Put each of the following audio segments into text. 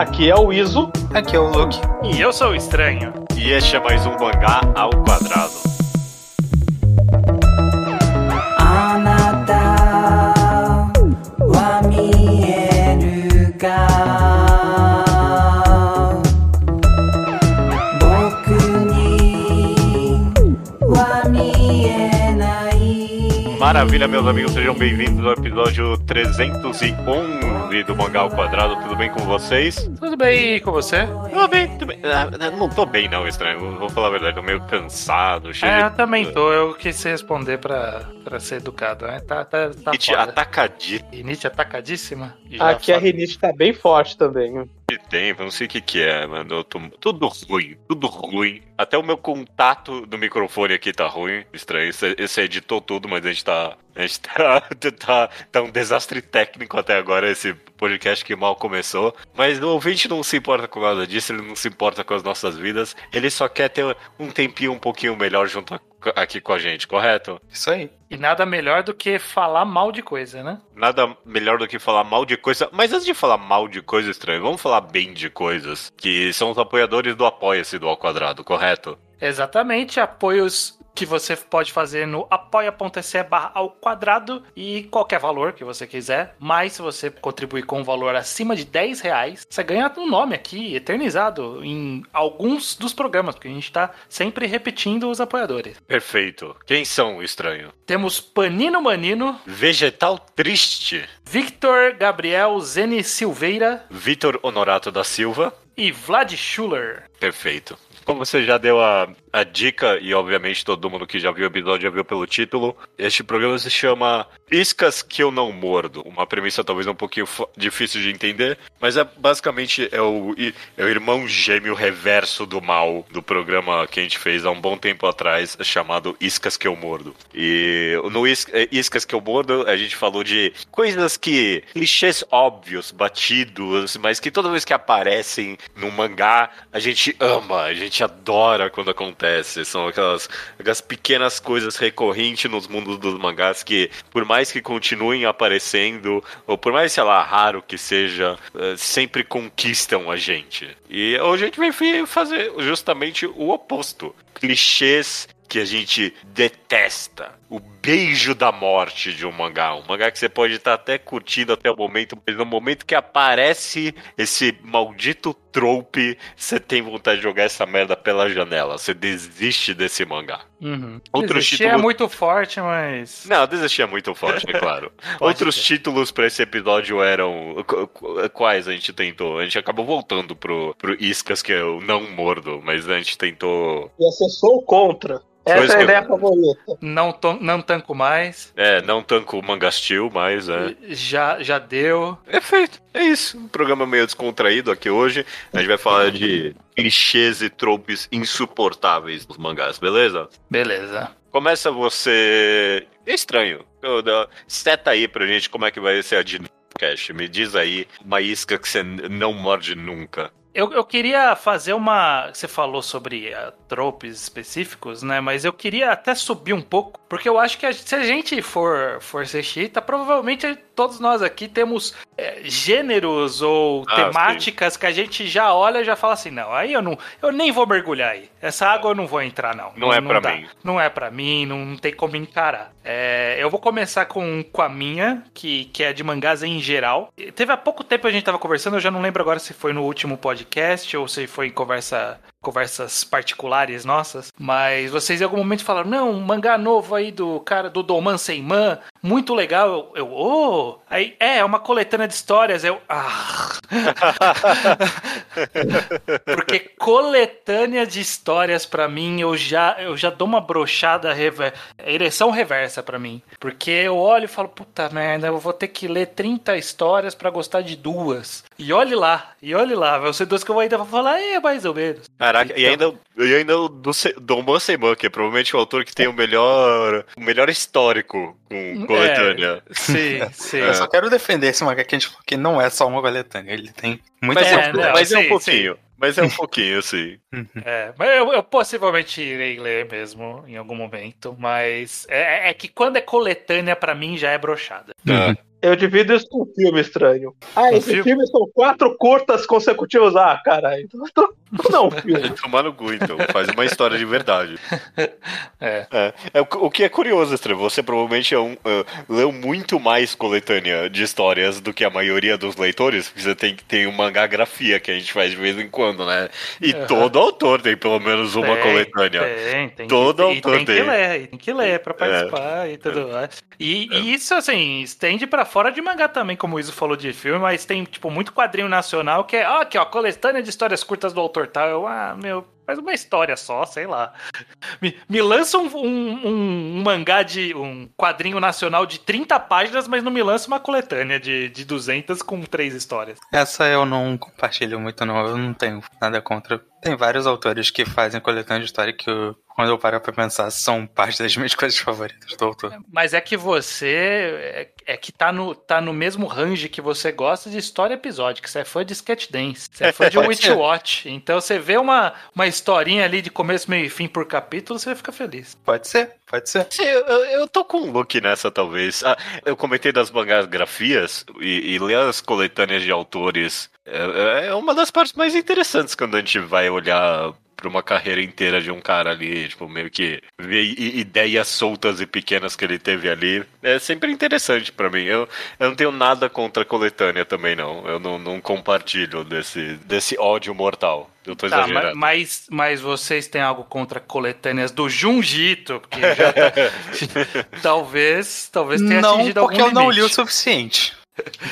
Aqui é o Iso. Aqui é o Luke. E eu sou o Estranho. E este é mais um mangá ao quadrado. Maravilha, meus amigos, sejam bem-vindos ao episódio 311 do Mangá ao Quadrado. Tudo bem com vocês? Tudo bem com você? Tudo bem, bem. Ah, não tô bem, não, estranho. Vou falar a verdade, tô meio cansado, cheio É, de- eu também tô. Eu quis responder pra, pra ser educado, né? Tá, tá, tá Rinite atacadinho Rinite atacadíssima. Aqui a rinite tá bem forte também. de tempo, não sei o que que é, mano. Eu tô... Tudo ruim, tudo ruim. Até o meu contato do microfone aqui tá ruim. Estranho, você você editou tudo, mas a gente tá... A gente tá, tá, tá um desastre técnico até agora, esse podcast que mal começou. Mas o ouvinte não se importa com nada disso, ele não se importa com as nossas vidas. Ele só quer ter um tempinho um pouquinho melhor junto a- aqui com a gente, correto? Isso aí. E nada melhor do que falar mal de coisa, né? Nada melhor do que falar mal de coisa. Mas antes de falar mal de coisa estranha, vamos falar bem de coisas. Que são os apoiadores do Apoia-se do Ao Quadrado, correto? Exatamente, apoios que você pode fazer no apoia.se barra ao quadrado e qualquer valor que você quiser. Mas se você contribuir com um valor acima de 10 reais, você ganha um nome aqui, eternizado, em alguns dos programas, porque a gente tá sempre repetindo os apoiadores. Perfeito. Quem são, estranho? Temos Panino Manino, Vegetal Triste, Victor Gabriel Zene Silveira Vitor Honorato da Silva. e Vlad Schuller. Perfeito. Como você já deu a, a dica, e obviamente todo mundo que já viu o episódio já viu pelo título, este programa se chama Iscas que eu não mordo. Uma premissa talvez um pouquinho difícil de entender, mas é basicamente é o, é o irmão gêmeo reverso do mal do programa que a gente fez há um bom tempo atrás, chamado Iscas que eu mordo. E no Is- é, Iscas que eu mordo, a gente falou de coisas que. clichês óbvios, batidos, mas que toda vez que aparecem no mangá, a gente ama, a gente adora quando acontece. São aquelas, aquelas pequenas coisas recorrentes nos mundos dos mangás que, por mais que continuem aparecendo, ou por mais, sei lá, raro que seja, eh, sempre conquistam a gente. E hoje a gente fi- fazer justamente o oposto. Clichês que a gente detesta. O beijo da morte de um mangá. Um mangá que você pode estar até curtindo até o momento, mas no momento que aparece esse maldito trope, você tem vontade de jogar essa merda pela janela. Você desiste desse mangá. Uhum. Outro Desistir título- é muito forte, mas. Não, desistir é muito forte, é claro. Outros ser. títulos pra esse episódio eram. qu- qu- Quais a gente tentou? A gente acabou voltando pro, pro Iscas, que eu não mordo, mas a gente tentou. E acessou contra. Essa é a ideia favorita. Não, to- não tanco mais. É, não tanco o Mangastil, mas é. Já, já deu. É feito. É isso. Um programa meio descontraído aqui hoje. A gente vai falar de clichês e tropes insuportáveis dos mangás, beleza? Beleza. Começa você. É estranho. Seta aí pra gente como é que vai ser a dinâmica. Cash. Me diz aí uma isca que você não morde nunca. Eu, eu queria fazer uma. Você falou sobre uh, tropes específicos, né? Mas eu queria até subir um pouco, porque eu acho que a- se a gente for, for ser chita, provavelmente todos nós aqui temos é, gêneros ou Ah, temáticas que a gente já olha e já fala assim: não, aí eu não. Eu nem vou mergulhar aí. Essa água eu não vou entrar, não. Não é pra dá. mim. Não é pra mim, não tem como encarar. É, eu vou começar com, com a minha, que, que é de mangás em geral. Teve há pouco tempo a gente tava conversando, eu já não lembro agora se foi no último podcast ou se foi em conversa, conversas particulares nossas, mas vocês em algum momento falaram, não, um mangá novo aí do cara do Doman Seiman, muito legal. Eu, oh! Aí, é, é uma coletânea de histórias. Eu, ah! Porque coletânea de histórias pra mim, eu já, eu já dou uma brochada, rever... ereção reversa pra mim. Porque eu olho e falo, puta merda, eu vou ter que ler 30 histórias pra gostar de duas. E olhe lá, e olhe lá, vai ser duas que eu ainda vou falar, é mais ou menos. Caraca, e ainda, e ainda o do Dom Seiman, que é provavelmente o autor que tem o melhor, o melhor histórico com coletânea. É, sim, sim. Eu só quero defender esse mangá que a gente falou que não é só uma coletânea. Ele tem muita Mas, É, é, não, mas é um sim, pouquinho. Mas é um pouquinho, sim. É, mas eu, eu possivelmente irei ler mesmo em algum momento, mas é, é que quando é coletânea, pra mim já é brochada. Tá. Eu divido isso com um filme estranho. Ah, Um esse filme? filme são quatro curtas consecutivas. Ah, caralho. Então, então não, filme. Tomar no cu, então. Faz uma história de verdade. É. É, é o, o que é curioso, Esther. Você provavelmente é um, é, leu muito mais coletânea de histórias do que a maioria dos leitores, porque você tem que ter uma mangá grafia que a gente faz de vez em quando, né? E Aham. todo autor tem pelo menos uma Tem, coletânea. Tem, tem. Todo que, e autor tem que tem. ler, e tem que ler pra participar e tudo mais. E, e isso, assim, estende pra fora de mangá também, como o Iso falou de filme, mas tem, tipo, muito quadrinho nacional que é, ó, aqui, ó, coletânea de histórias curtas do autor tal. Eu, ah, meu, faz uma história só, sei lá. Me, me lança um, um, um- um mangá de. um quadrinho nacional de 30 páginas, mas não me lança uma coletânea de, de 200 com três histórias. Essa eu não compartilho muito, não. Eu não tenho nada contra. Tem vários autores que fazem coletânea de história que, eu- quando eu paro pra pensar, são parte das minhas coisas favoritas do autor. Mas é que você é, é que tá no, tá no mesmo range que você gosta de história episódica. Você é fã de Sketch Dance, você é fã de Witch. Watch. Então você vê uma, uma historinha ali de começo, meio e fim por capítulo, você fica feliz. Pode ser, pode ser. Sim, eu, eu tô com um look nessa, talvez. Ah, eu comentei das mangás grafias e, e ler as coletâneas de autores é, é uma das partes mais interessantes quando a gente vai olhar pra uma carreira inteira de um cara ali, tipo, meio que ver ideias soltas e pequenas que ele teve ali. É sempre interessante pra mim. Eu, eu não tenho nada contra a coletânea também, não. Eu não, não compartilho desse, desse ódio mortal. Eu tô Tá, exagerando. mas, mas vocês têm algo contra coletâneas do Junjito? Porque já tá- talvez, talvez tenha Não, atingido porque algum eu não li o limite. suficiente.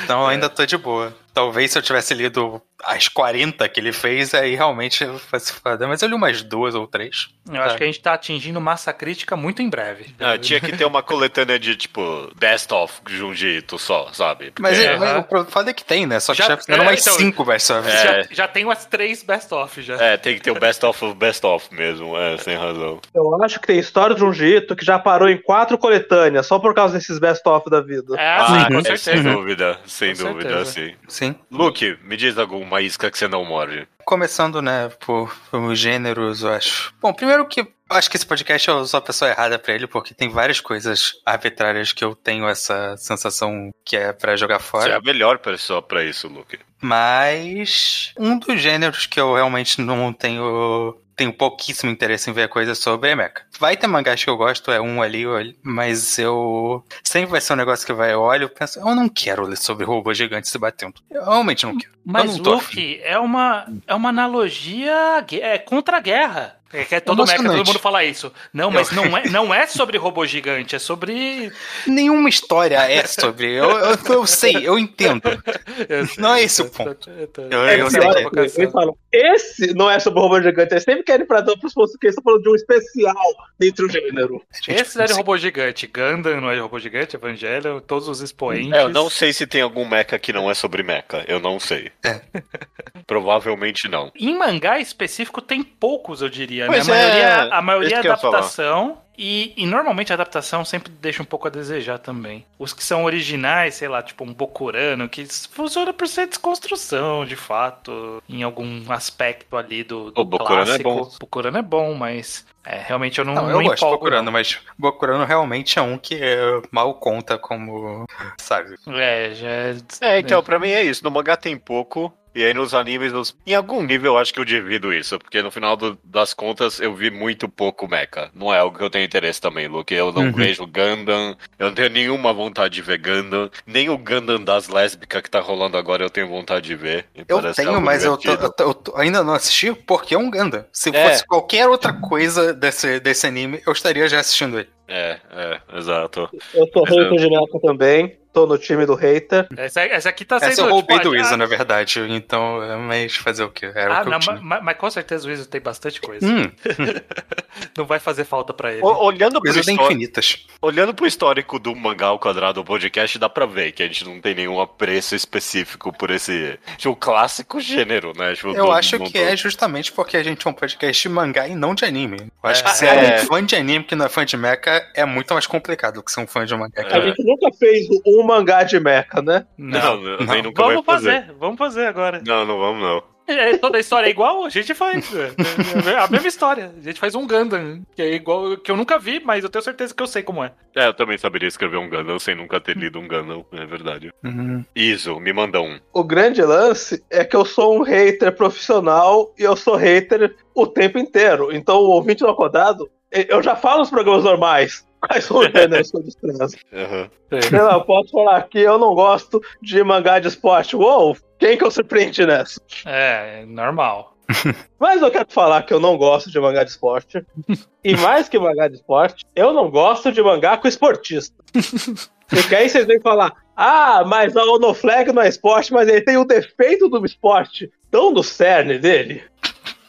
Então ainda tô de boa. Talvez se eu tivesse lido as 40 que ele fez, aí realmente fosse foda. Mas eu li umas duas ou três. Eu acho que a gente tá atingindo massa crítica muito em breve. Ah, tinha que ter uma coletânea de, tipo, best of Junjito só, sabe? Mas, É, mas o foda é que tem, né? Só que Já- já, fizeram é, mais então, cinco best-ofs. É. Já, já tem umas três best-of já. É, tem que ter o best of of best of mesmo, é, sem razão. Eu acho que tem história de jeito que já parou em quatro coletâneas, só por causa desses best-of da vida. É, sim, com é, certeza. sem dúvida, sem Com dúvida, certeza. sim. Sim. Luke, me diz alguma isca que você não morde. Começando, né, por, por gêneros, eu acho. Bom, primeiro que acho que esse podcast eu sou a pessoa errada pra ele, porque tem várias coisas arbitrárias que eu tenho essa sensação que é pra jogar Você é fora. a melhor pessoa pra isso, Luke. Mas um dos gêneros que eu realmente não tenho tenho pouquíssimo interesse em ver coisas sobre é mecha. Vai ter mangás que eu gosto, é um ali, mas eu sempre vai ser um negócio que vai eu olho e penso, eu não quero ler sobre robô gigante se batendo. Eu realmente não quero. Mas, não Luke, é uma, é uma analogia é, contra a guerra. É que é todo mecha, Emocionante. todo mundo fala isso. Não, mas não é, não é sobre robô gigante, é sobre. Nenhuma história é sobre. Eu, eu, eu sei, eu entendo. Não é esse o ponto. Eu- É sei que esse não é sobre robô gigante, eles sempre querem pra dar pros que estão falando de um especial dentro do gênero. Esse é de robô gigante. Gundam não é de robô gigante, Evangelho, todos os expoentes. É, eu não sei se tem algum mecha que não é sobre mecha. Eu não sei. É. Provavelmente não. Em mangá específico tem poucos, eu diria. Né? Pois A maioria, é, a maioria é adaptação. E, e normalmente a adaptação sempre deixa um pouco a desejar também. Os que são originais, sei lá, tipo um Bokurano, que funciona por ser desconstrução, de fato, em algum aspecto ali do, do O Bokurano é clássico. bom. Bokurano é bom, mas é, realmente eu não, Não, não, eu gosto de empolgo, Bokurano, não. mas Bokurano realmente é um que é, mal conta como. Sabe? É, já é... É, então, pra mim é isso. No mangá tem pouco. E aí nos animes, nos- em algum nível eu acho que eu divido isso, porque no final do- das contas eu vi muito pouco mecha. Não é algo que eu tenho interesse também, Luke. Eu não Uhum. vejo Gundam, eu não tenho nenhuma vontade de ver Gundam. Nem o Gundam das lésbicas que tá rolando agora eu tenho vontade de ver. Eu tenho, mas eu, tô- eu tô- eu tô- ainda não assisti porque é um Gundam. Se É. fosse qualquer outra coisa desse, desse anime, eu estaria já assistindo ele. É, é, exato. Eu sou hater de também, tô no time do hater. Essa, essa aqui tá sendo. Essa eu roubei tipo, do ah, Isa, na verdade. Então, é, mas fazer o quê? Era Ah, o que não, mas, mas com certeza o Iso tem bastante coisa. Hum, Não vai fazer falta pra ele. O- olhando, pro coisas histó- infinitas. olhando pro histórico do mangá ao quadrado do podcast, dá pra ver que a gente não tem nenhum apreço específico por esse tipo, clássico gênero, né? Tipo, Eu acho mundo- que é justamente porque a gente é um podcast de mangá e não de anime. Eu acho É. que ser É. um fã de anime que não é fã de mecha é muito mais complicado do que ser um fã de mangá. É. A gente nunca fez um mangá de mecha, né? Não, não, não. nem nunca Vamos vai fazer. fazer, vamos fazer agora. Não, não vamos não. É, toda a história é igual, a gente faz. É, é a mesma história. A gente faz um Gundam, que é igual, que eu nunca vi, mas eu tenho certeza que eu sei como é. É, eu também saberia escrever um Gundam sem nunca ter lido um Gundam, é verdade. Uhum. Iso, me manda um. O grande lance é que eu sou um hater profissional e eu sou hater o tempo inteiro. Então o ouvinte do acordado, eu já falo nos programas normais. Quais são os gêneros que eu desprezo? Aham. Eu posso falar que eu não gosto de mangá de esporte. Uou, quem que eu surpreende nessa? É, é normal. Mas eu quero falar que eu não gosto de mangá de esporte. E mais que mangá de esporte, eu não gosto de mangá com esportista. Porque aí vocês vêm falar, ah, mas a Onoflag não é esporte, mas ele tem o defeito do esporte tão no cerne dele.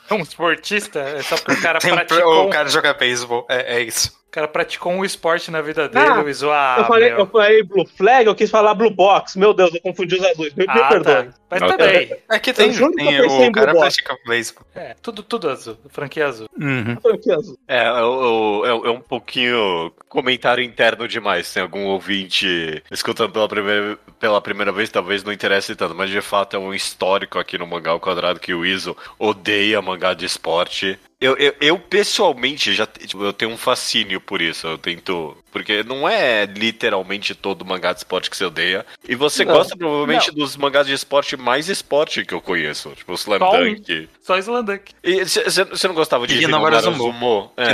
Um esportista, é só porque o cara um- praticou, o cara joga beisebol, é, é isso. O cara praticou um esporte na vida dele, Ah, o Iso, ah, eu, falei, meu. eu falei Blue Flag, eu quis falar Blue Box. Meu Deus, eu confundi os azuis. Me, me Ah, perdoe. tá. Mas também. Aqui tem, que tem eu pensei em o cara Blue pratica beisebol. É, tudo, tudo azul. Franquia azul. Uhum. Franquia azul. É, é, é um pouquinho comentário interno demais. Tem algum ouvinte escutando pela primeira, pela primeira vez, talvez não interesse tanto, mas de fato é um histórico aqui no Mangá ao Quadrado que o Iso odeia mangá de esporte. Eu, eu, eu, pessoalmente já tipo, eu tenho um fascínio por isso. Eu tento. Porque não é literalmente todo mangá de esporte que você odeia. E você Não. gosta provavelmente dos mangás de esporte mais esporte que eu conheço. Tipo, Slam Só. Dunk. Só Slandank. E você não gostava de E Hinomaru Hinomaru Zumo. Zumo? É.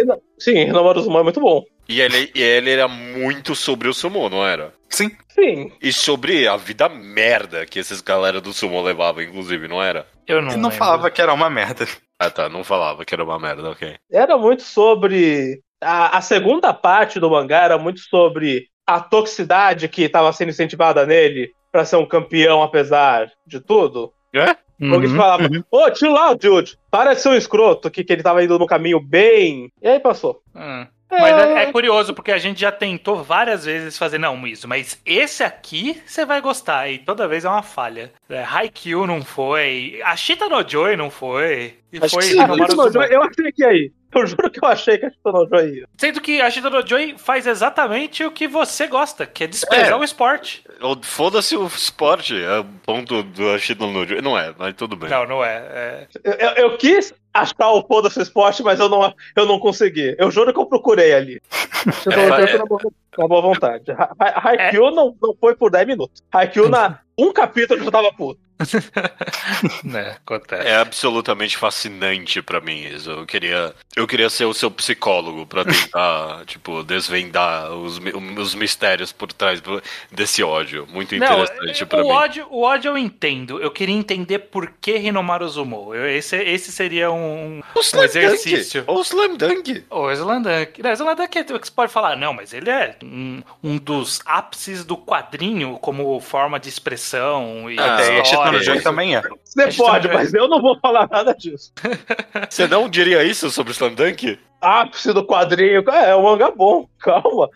E não- Sim, Renomaru Zuma é muito bom. E ele, e ele era muito sobre o sumo, não era? Sim. Sim. E sobre a vida merda que esses galera do sumo levavam, inclusive, não era? Eu não Ele não lembro. falava que era uma merda. Ah tá, não falava que era uma merda, ok. Era muito sobre. A, a segunda parte do mangá era muito sobre a toxicidade que estava sendo incentivada nele pra ser um campeão apesar de tudo. É? Uhum. Alguém falava, ô, chill out, dude. Para de ser um escroto, que, que ele tava indo no caminho bem. E aí passou. Hum. Mas é, é curioso, porque a gente já tentou várias vezes fazer, não, isso, mas esse aqui você vai gostar, e toda vez é uma falha. É, Haikyuu não foi, a Shita no Joy não foi, e Acho foi que sim, eu achei que ir. Eu juro que eu achei que a Shita no Joy ia. Sendo que a Shita no Joy faz exatamente o que você gosta, que é desprezar É. o esporte. Foda-se o esporte, é o ponto do Ashito no Não é, mas tudo bem. Não, não é. é. Eu, eu- eu quis achar o foda-se esporte, mas eu não, eu não consegui. Eu juro que eu procurei ali. Shita no É, Joy é- foi na boa, na boa vontade. Ha- Ha- Haikyuu não, não foi por 10 minutos. Haikyuu, na um capítulo, eu já tava puto. né, acontece. É absolutamente fascinante pra mim isso. Eu queria, eu queria ser o seu psicólogo pra tentar, tipo, desvendar os, os mistérios por trás desse ódio. Muito interessante pra o mim. ódio, o ódio eu entendo. Eu queria entender por que Hinomaru Zumo. Eu- esse, esse seria um, O um Slam exercício. Dunk. O Slam Dunk. O Slandank. Não, Slandank é o que você pode falar, não, mas ele é um, um dos ápices do quadrinho como forma de expressão e Ah, Até a Shita história. no Joy também é. Você pode, Joy- mas eu não vou falar nada disso. Você não diria isso sobre o Slam Dunk? Ápice do quadrinho. É, é um mangá bom. Calma.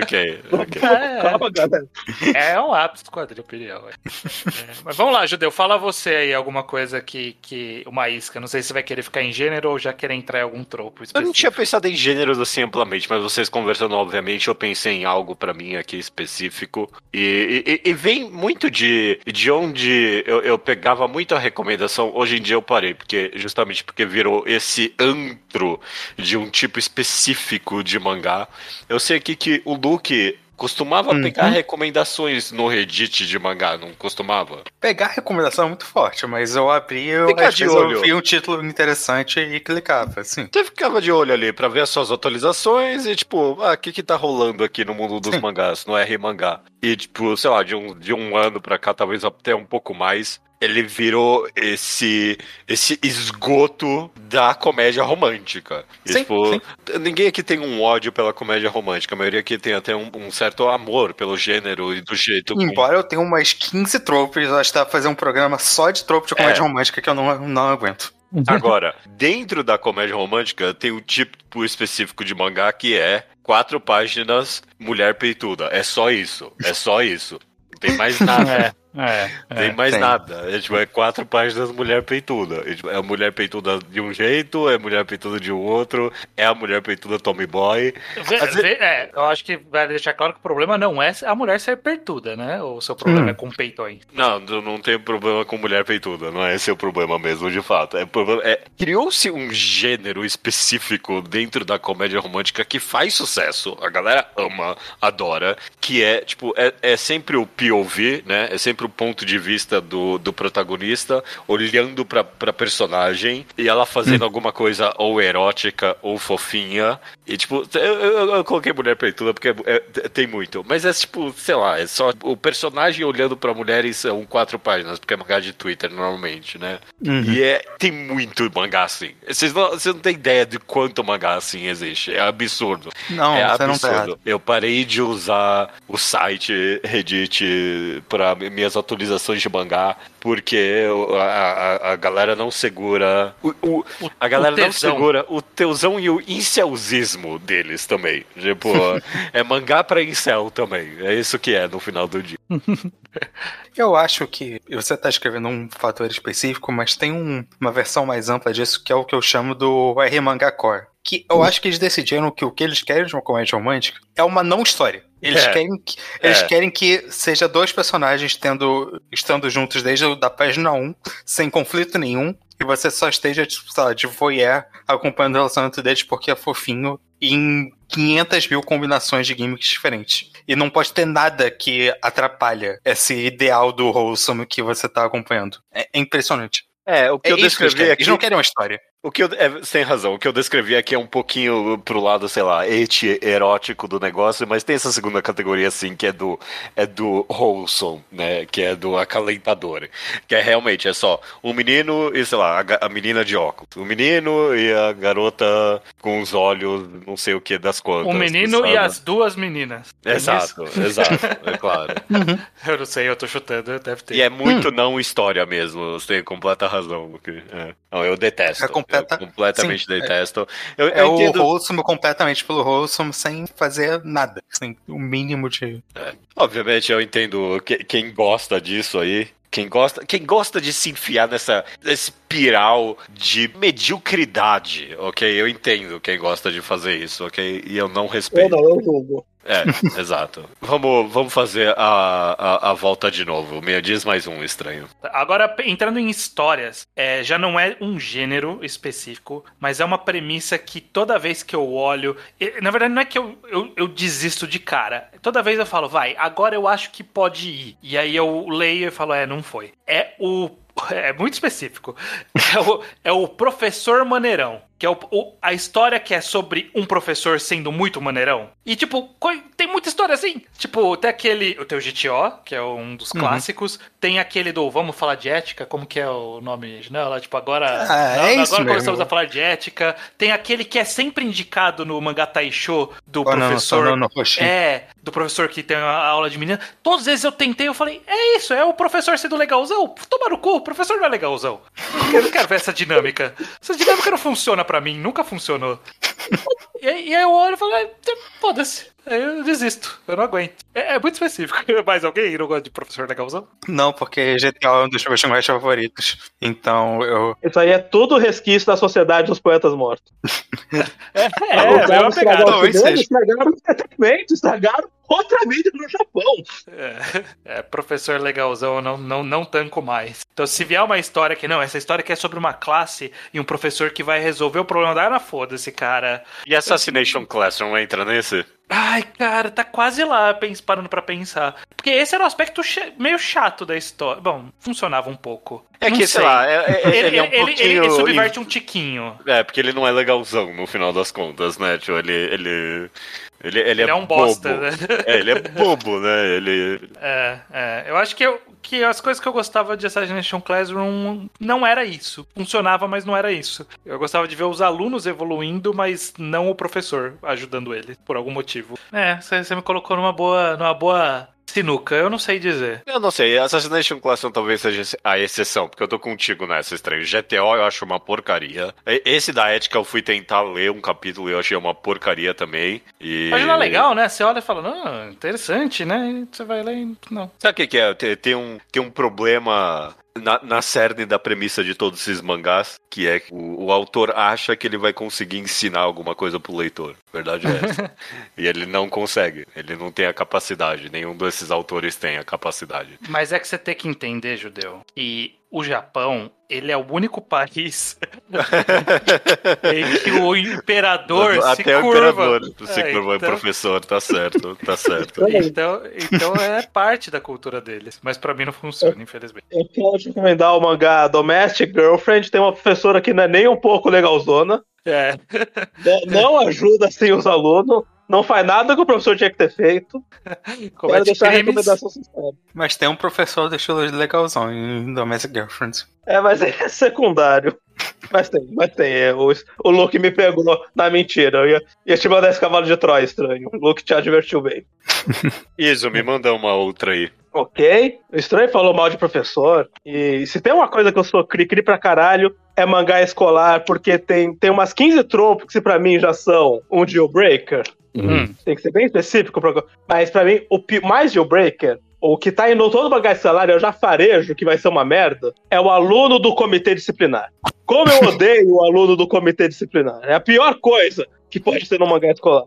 Ok, ok. É. Calma, galera. É um ápice do quadrinho, opinião. é. É, Mas vamos lá, Judeu, fala você aí alguma coisa que, que. Uma isca. Não sei se você vai querer ficar em gênero ou já querer entrar em algum tropo Eu específico. não tinha pensado em gêneros assim amplamente, mas vocês conversando, obviamente, eu pensei em algo pra mim aqui específico. E, e- e vem muito de, de onde eu, eu pegava muito a recomendação. Hoje em dia eu parei, porque justamente porque virou esse antro de um tipo específico de mangá. Eu sei aqui que o Luke costumava Uhum. pegar recomendações no Reddit de mangá, não costumava? Pegar recomendação é muito forte, mas eu abri eu, de olho. eu vi um título interessante e clicava, assim. Você ficava de olho ali pra ver as suas atualizações e, tipo, ah, o que que tá rolando aqui no mundo dos Sim. mangás, no R mangá. E, tipo, sei lá, de um, de um ano pra cá, talvez até um pouco mais, ele virou esse, esse esgoto da comédia romântica. Sim, tipo, sim. ninguém aqui tem um ódio pela comédia romântica, a maioria aqui tem até um, um certo amor pelo gênero e do jeito como- Embora eu tenha umas 15 tropes, eu acho que dá pra fazer um programa só de trope de comédia É. romântica que eu não, não aguento. Agora, dentro da comédia romântica, tem um tipo específico de mangá que é quatro páginas, mulher peituda. É só isso. É só isso. Não tem mais nada. É. Tem é. mais tem. nada. É, tipo, é quatro páginas mulher peituda. É, tipo, é a mulher peituda de um jeito, é a mulher peituda de um outro, é a mulher peituda Tommy Boy. Vê- vê- é, eu acho que vai deixar claro que o problema não é a mulher ser pertuda, né? O seu problema é com peitões. Não, eu não tenho problema com mulher peituda. Não é esse o problema mesmo, de fato. É, problema- é- Criou-se um gênero específico dentro da comédia romântica que faz sucesso. A galera ama, adora. Que é, tipo, é, é sempre o POV, né? É sempre o ponto de vista do, do protagonista olhando pra, pra personagem e ela fazendo alguma coisa ou erótica ou fofinha. E, tipo, eu, eu- eu coloquei mulher peituda porque é- é- tem muito. Mas é, tipo, sei lá, é só o personagem olhando pra mulheres são quatro páginas, porque é mangá de Twitter normalmente, né? E é, tem muito mangá assim. Vocês não, vocês não têm ideia de quanto mangá assim existe. É absurdo. Não, é você não tá absurdo. Eu parei de usar o site Reddit para minhas atualizações de mangá, porque a, a, a galera não segura. O, o- a galera não segura o teusão e o incelzismo deles também. Tipo, é mangá pra incel também. É isso que é no final do dia. Eu acho que você está escrevendo um fator específico, mas tem um- uma versão mais ampla disso que é o que eu chamo do R Manga Core. Que eu acho que eles decidiram que o que eles querem de uma comédia romântica é uma não história. Eles, É. querem, que, eles É. querem que seja dois personagens tendo, estando juntos desde a página 1, sem conflito nenhum, e você só esteja, tipo, sei lá, de voyeur acompanhando o relacionamento deles porque é fofinho em 500 mil combinações de gimmicks diferentes. E não pode ter nada que atrapalha esse ideal do wholesome que você tá acompanhando. É, é impressionante. É, o que é eu isso que eles descrevi aqui. Eles não querem uma história. O que eu, é, você tem razão. O que eu descrevi aqui é um pouquinho pro lado, sei lá, eti erótico do negócio, mas tem essa segunda categoria, assim, que é do, é do wholesome, né? Que é do acalentador. Que é realmente, é só um menino e, sei lá, a, a menina de óculos. O menino e a garota com os olhos, não sei o que das quantas. O menino sabe? e as duas meninas. Tem Exato, exato, é claro. isso? Eu não sei, eu tô chutando, deve ter. E é muito não história mesmo, você tem completa razão. Luke. É. Não, eu detesto. É completa- Eu completamente Sim, é- detesto. Eu, É eu o entendo. wholesome completamente pelo wholesome sem fazer nada. Sem o mínimo de. Obviamente eu entendo que- quem gosta disso aí. Quem gosta, quem gosta de se enfiar nessa espiral de mediocridade, ok? Eu entendo quem gosta de fazer isso, ok? E eu não Eu respeito. não, eu julgo. É, exato. Vamos, vamos fazer a, a, a volta de novo. Me diz mais um estranho. Agora, entrando em histórias, é, já não é um gênero específico, mas é uma premissa que toda vez que eu olho. Na verdade, não é que eu, eu, eu desisto de cara. Toda vez eu falo, vai, agora eu acho que pode ir. E aí eu leio e falo, é, não foi. É o. É muito específico. É o, é o professor maneirão. Que é o, o- a história que é sobre um professor sendo muito maneirão. E, tipo, tem muita história assim. Tipo, tem aquele. Tem o GTO, que é um dos clássicos. Tem aquele do Vamos Falar de Ética, como que é o nome original? Lá, Tipo, agora. Ah, não, é agora mesmo. começamos a falar de ética. Tem aquele que é sempre indicado no mangá Taisho do Oh, não, professor. não, não. É, do professor que tem a aula de menina. Todas as vezes eu tentei, eu falei, é isso, é o professor sendo legalzão. Toma no cu, o professor não é legalzão. Eu não quero ver essa dinâmica. Essa dinâmica não funciona pra mim, nunca funcionou. E, e aí eu olho e falo, "Ah, foda-se. Aí eu desisto, eu não aguento. É, é muito específico. Mais alguém não gosta de professor legalzão? Não, porque GTA é um dos meus jogos favoritos. Então eu. Isso aí é tudo resquício da sociedade dos poetas mortos. É, Os é uma caras pegada. estragaram o talvez cinema, seja. estragaram o entretenimento, estragaram outra mídia no Japão. É, é, professor legalzão, eu não, não, não tanco mais. Então, se vier uma história que, não, essa história que é sobre uma classe e um professor que vai resolver o problema da Ana, foda-se, cara. E Assassination Classroom entra nesse? Ai, cara, tá quase lá, parando pra pensar. Porque esse era o aspecto meio chato da história. Bom, funcionava um pouco. É Não que, sei sei. lá, é, é- Ele, ele é um ele- ele- pouquinho... ele subverte um tiquinho. É, porque ele não é legalzão no final das contas, né? Tipo, ele. Ele, ele, ele, Ele é um bosta, bobo. né? É, ele é bobo, né? Ele. É, é. Eu acho que, eu- que as coisas que eu gostava de Assassination Classroom não era isso. Funcionava, mas não era isso. Eu gostava de ver os alunos evoluindo, mas não o professor ajudando ele, por algum motivo. É, você me colocou numa boa. numa boa Sinuca, eu não sei dizer. Eu não sei, Assassination Classroom talvez seja a exceção, porque eu tô contigo nessa estranho. GTO eu acho uma porcaria. Esse da ética eu fui tentar ler um capítulo e eu achei uma porcaria também. E... Mas não é legal, né? Você olha e fala, não, interessante, né? E você vai lá e. Não. Sabe o que, que é? Tem um, tem um problema na, na cerne da premissa de todos esses mangás, que é que o, o autor acha que ele vai conseguir ensinar alguma coisa pro leitor. Verdade é essa. e ele não consegue. Ele não tem a capacidade. Nenhum desses autores tem a capacidade. Mas é que você tem que entender, judeu, que o Japão, ele é o único país em que o imperador se Até o curva. imperador se É, curva, então- professor, tá certo, tá certo. Então, então é parte da cultura deles. Mas pra mim não funciona, infelizmente. Eu quero te recomendar o mangá Domestic Girlfriend. Tem uma professora que não é nem um pouco legalzona. É. Não, não ajuda assim os alunos. Não faz nada que o professor tinha que ter feito. Quero Comete crimes. recomendação sincera. Mas tem um professor do estilo legalzão em Domestic Girlfriends. É, mas é secundário. Mas tem, mas tem. É, o, o Luke me pegou na mentira. Eu ia, ia te mandar esse cavalo de Troia estranho. O Luke te advertiu bem. Iso, me manda uma outra aí. Ok. O estranho falou mal de professor. E se tem uma coisa que eu sou cri-cri pra caralho, é mangá escolar, porque tem, tem umas 15 tropos que pra mim já são um deal breaker. Hum. Tem que ser bem específico. Pra... Mas pra mim, o mais deal breaker, o que tá indo todo mangá escolar, eu já farejo que vai ser uma merda, é o aluno do comitê disciplinar. Como eu odeio o aluno do comitê disciplinar. É a pior coisa que pode ter no mangá escolar.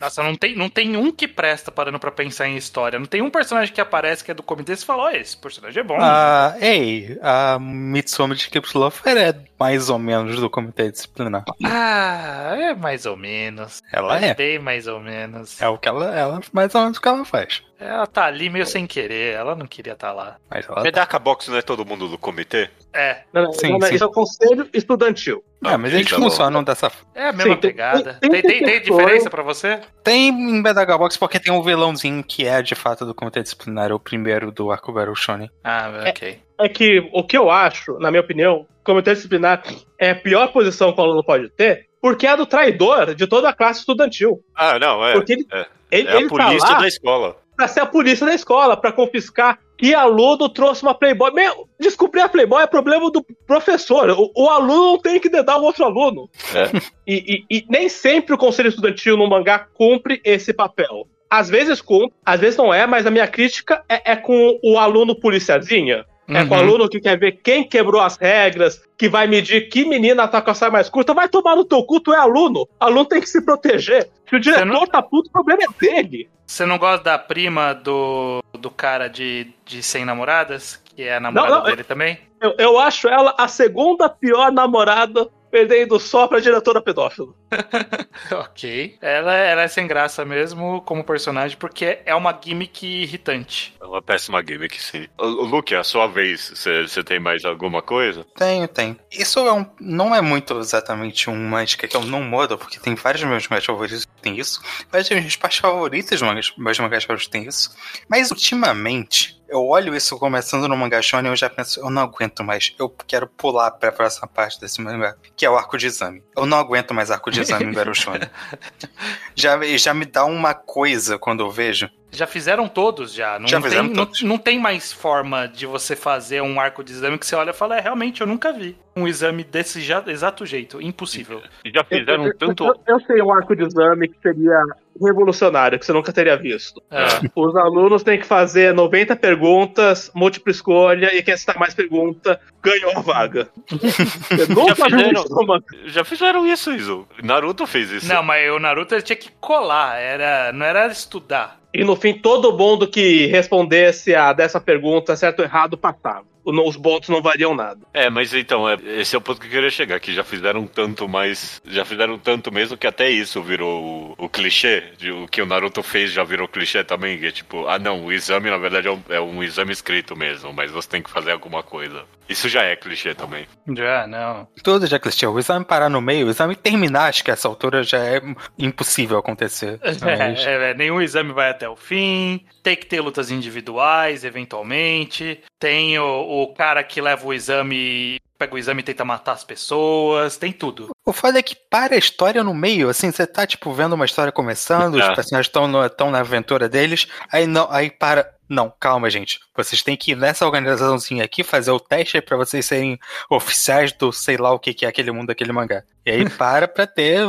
Nossa, não tem, não tem um que presta parando pra pensar em história. Não tem um personagem que aparece que é do comitê e fala, ó, esse personagem é bom. Ah, ei, a Mitsumi de Keeps Lofer é mais ou menos do comitê disciplinar. Ah, é mais ou menos. Ela é. Bem mais ou menos. É o que ela, ela mais ou menos o que ela faz. Ela tá ali meio sem querer, ela não queria estar lá. Mas ela Medaka Box não é todo mundo do comitê? É, Não, não, Sim, não, sim. Isso é o conselho estudantil. É, mas eles tá bom. funcionam dessa forma. é a mesma Sim, pegada. tem- Tem, tem tem, diferença pra você? Tem em BDH Box porque tem um vilãozinho que é de fato do comitê disciplinar, o primeiro do arco Battle Shonen. Ah, ok. É que o que eu acho, na minha opinião, comitê disciplinar é a pior posição que o aluno pode ter, porque é a do traidor de toda a classe estudantil. Ah, não, é. Porque ele, é. ele, É a ele polícia tá da escola. pra ser a polícia da escola, pra confiscar que aluno trouxe uma Playboy. Meu, descobrir a Playboy é problema do professor. O, o aluno não tem que dedar o outro aluno. É. E, e- e nem sempre o conselho estudantil no mangá cumpre esse papel. Às vezes cumpre, às vezes não é, mas a minha crítica é, é com o aluno policiazinha. É com o Uhum. aluno que quer ver quem quebrou as regras, que vai medir que menina tá com a saia mais curta. Vai tomar no teu cu, tu é aluno. Aluno tem que se proteger. Se o diretor não- tá puto, o problema é dele. Você não gosta da prima do, do cara de, de 100 namoradas? Que é a namorada não, dele também? Eu, eu acho ela a segunda pior namorada, perdendo só pra diretora pedófila. ok. Ela, ela é sem graça mesmo como personagem, porque é uma gimmick irritante. É uma péssima gimmick, sim. Luke, é a sua vez. Você tem mais alguma coisa? Tenho, tenho. Isso é um, não é muito exatamente uma dica que eu não mudo, porque tem vários meus mangás favoritos que tem isso. Vários meus partes mangás, meus mangás favoritos que tem isso. Mas ultimamente, eu olho isso começando no mangá shonen e eu já penso, eu não aguento mais. Eu quero pular pra próxima parte desse mangá, que é o arco de exame. Eu não aguento mais arco de exame em Battle Shonen. Já, já me dá uma coisa quando eu vejo. Já fizeram todos já. Não, Já tem, fizeram não, todos. não tem mais forma de você fazer um arco de exame que você olha e fala, é, realmente, eu nunca vi um exame desse já- exato jeito. Impossível. Já fizeram eu, tanto. Eu, eu sei um arco de exame que seria revolucionário, que você nunca teria visto. É. Os alunos têm que fazer 90 perguntas, múltipla escolha, e quem acertar mais pergunta ganhou a vaga. Viu fizeram. Já fizeram isso, Iso. Naruto fez isso. Não, mas o Naruto tinha que colar, era, não era estudar. E no fim, todo mundo que respondesse a dessa pergunta, certo ou errado, passava. Os pontos não variam nada. É, mas então, é, esse é o ponto que eu queria chegar, que já fizeram tanto mais. Já fizeram tanto mesmo que até isso virou o, o clichê. De, o que o Naruto fez já virou clichê também. Que é tipo, ah não, o exame na verdade é um, é um exame escrito mesmo, mas você tem que fazer alguma coisa. Isso já é clichê também. Já, não. Tudo já clichê. O exame parar no meio, o exame terminar, acho que a essa altura já é impossível acontecer. Mas- É, é, nenhum exame vai até o fim. Tem que ter lutas individuais, eventualmente. Tem o, o cara que leva o exame pega o exame e tenta matar as pessoas, tem tudo. O foda é que para a história no meio, assim, você tá, tipo, vendo uma história começando, os É. personagens estão tão na aventura deles, aí não, aí para. Não, calma, gente. Vocês têm que ir nessa organizaçãozinha aqui fazer o teste pra vocês serem oficiais do sei lá o que, que é aquele mundo daquele mangá. E aí para pra ter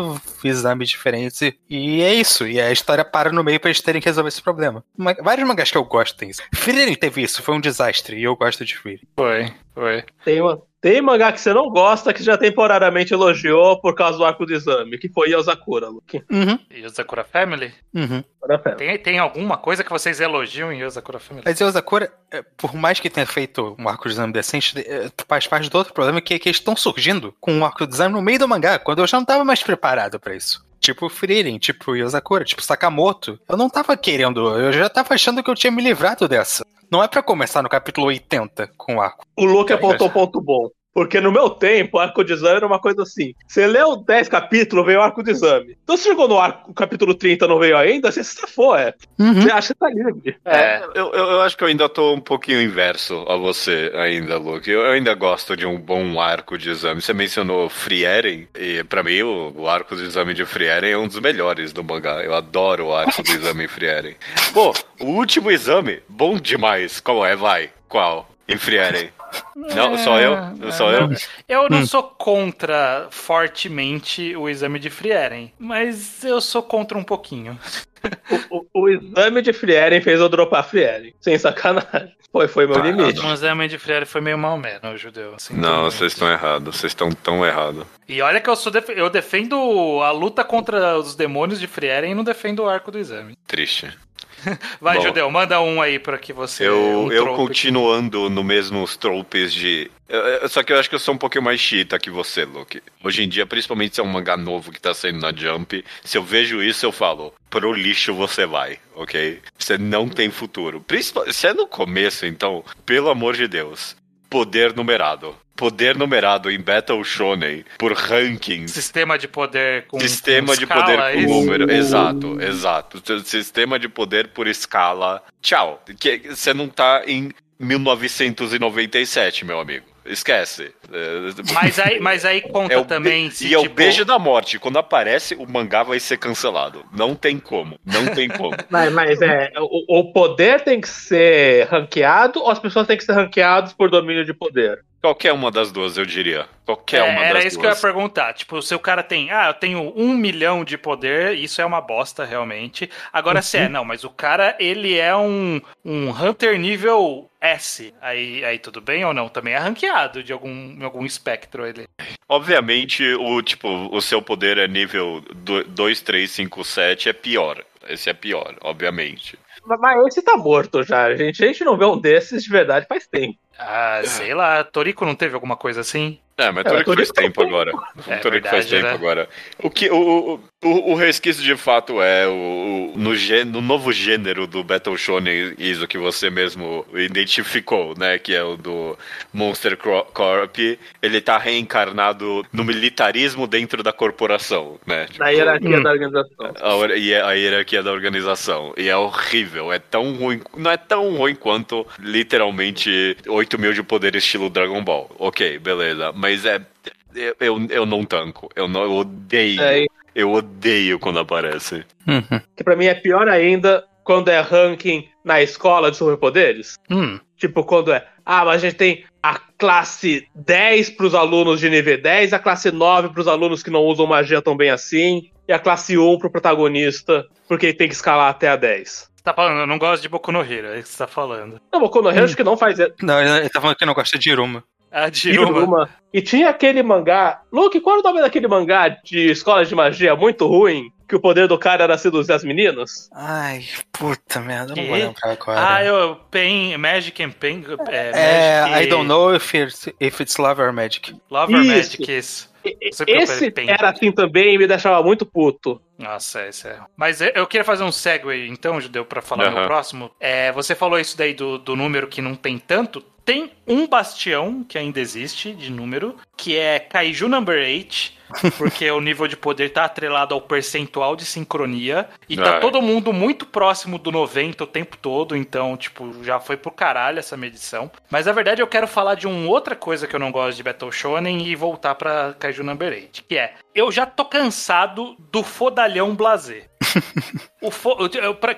exames diferentes. e- E é isso. E a história para no meio pra eles terem que resolver esse problema. Ma- Vários mangás que eu gosto têm isso. Frieren teve isso, foi um desastre. E eu gosto de Frieren. Foi, foi. Tem, uma, tem mangá que você não gosta que já temporariamente elogiou por causa do arco do exame, que foi Yozakura, Luke. Uhum, E o Sakura Family? uhum. Tem, tem alguma coisa que vocês elogiam em Sakura Family? Mas Yozakura, é, por mais que tenha feito um arco de exame decente, é, faz parte do outro problema que é que eles estão surgindo com um arco de exame no meio do mangá, quando eu já não tava mais preparado pra isso. Tipo Frieren, tipo Yozakura, tipo Sakamoto. Eu não tava querendo, eu já tava achando que eu tinha me livrado dessa. Não é pra começar no capítulo 80 com o arco. O Luke apontou um ponto bom. Porque no meu tempo, o arco de exame era uma coisa assim. Você leu 10 capítulos, veio o arco de exame. Então você chegou no arco, capítulo 30 não veio ainda, você se safou, é. Uhum. Você acha que tá livre. É. Eu, eu, eu acho que eu ainda tô um pouquinho inverso a você ainda, Luke. Eu, eu ainda gosto de um bom arco de exame. Você mencionou Frieren, e pra mim o, o arco de exame de Frieren é um dos melhores do mangá. Eu adoro o arco do exame em Frieren. Pô, o último exame, bom demais. Qual é? Vai. Qual? Em Frieren. Não, só eu? Só eu? Eu não Hum. sou contra fortemente o exame de Frieren, mas eu sou contra um pouquinho. O, o- o exame de Frieren fez eu dropar Frieren. Sem sacanagem. Foi, foi meu limite. O exame de Frieren foi meio mal menos, judeu. assim, Não, vocês estão errados. Vocês estão tão errados. E olha que eu sou def- eu defendo a luta contra os demônios de Frieren e não defendo o arco do exame. Triste. Vai, Bom. judeu, manda um aí pra que você. Eu, um eu continuando no mesmos tropes de. Só que eu acho que eu sou um pouquinho mais chita que você, Luke. Hoje em dia, principalmente se é um mangá novo que tá saindo na Jump, se eu vejo isso, eu falo, pro lixo você vai, ok? Você não tem futuro. Principal, se é no começo, então, pelo amor de Deus, poder numerado. Poder numerado em Battle Shonen por rankings. Sistema de poder com. Sistema com de escala, poder é por isso? número. Exato, exato. Sistema de poder por escala. Tchau. Você não tá em 1997, meu amigo. Esquece. Mas aí, mas aí conta é também be- se. e é o tipo, beijo da morte. Quando aparece, o mangá vai ser cancelado. Não tem como. Não tem como. Mas, mas é, o, o poder tem que ser ranqueado ou as pessoas têm que ser ranqueadas por domínio de poder? Qualquer uma das duas, eu diria. Qualquer É, uma era das isso que eu ia duas. perguntar. Tipo, se o cara tem, ah, eu tenho um milhão de poder, isso é uma bosta, realmente. Agora, se é, não, mas o cara, ele é um, um Hunter nível S. Aí, aí tudo bem ou não? Também é ranqueado de algum, em algum espectro ele. Obviamente, o tipo, o seu poder é nível 2, 3, 5, 7 é pior. Esse é pior, obviamente. Mas, mas esse tá morto já, gente. A gente não vê um desses de verdade faz tempo. Ah, sei lá, Toriko não teve alguma coisa assim? É, mas É, Torico Torico faz tempo agora. É Torico faz tempo né? agora. O que o, o, o, o resquício de fato é o, o- no, gê- no novo gênero do Battle Shonen, isso que você mesmo identificou, né? Que é o do Monster Corp. Ele tá reencarnado no militarismo dentro da corporação, né? Tipo, Na hierarquia Hum. da organização. a, e é a hierarquia da organização. E é horrível. É tão ruim. Não é tão ruim quanto literalmente 8 mil de poder estilo Dragon Ball. Ok, beleza. Mas é. Eu, eu, eu não tanco. Eu, não, eu odeio. É, Eu odeio quando aparece. Uhum. que pra mim é pior ainda quando é ranking na escola de superpoderes. Hum, Tipo, quando é. Ah, mas a gente tem a classe 10 pros alunos de nível 10, a classe 9 pros alunos que não usam magia tão bem assim, e a classe 1 pro protagonista, porque ele tem que escalar até a 10. você tá falando, eu não gosto de Boku no Hero, é isso que você tá falando. Não, Boku no Hero acho que não faz. Não, ele tá falando que não gosta de Iruma. A. Iruma. E tinha aquele mangá. Luke, qual era o nome daquele mangá de escola de magia muito ruim? Que o poder do cara era seduzir as meninas? Ai, puta merda, eu não vou lembrar agora. Ah, eu. Pain, Magic and Pain. É, É, Magic, I don't know if it's, if it's love or magic. Love or Isso. Magic, isso. Esse era assim também e me deixava muito puto. Nossa, esse é. Mas eu- queria fazer um segue, então, Judeu, pra falar no Aham. próximo. É, você falou isso daí do, do número que não tem tanto. Tem um bastião que ainda existe de número, que é Kaiju Number 8, porque o nível de poder tá atrelado ao percentual de sincronia e tá Ah. todo mundo muito próximo do 90 o tempo todo, então, tipo, já foi pro caralho essa medição. Mas na verdade eu quero falar de uma outra coisa que eu não gosto de Battle Shonen e voltar pra Kaiju Number 8, que é, eu já tô cansado do fodalhão blazer. O fo...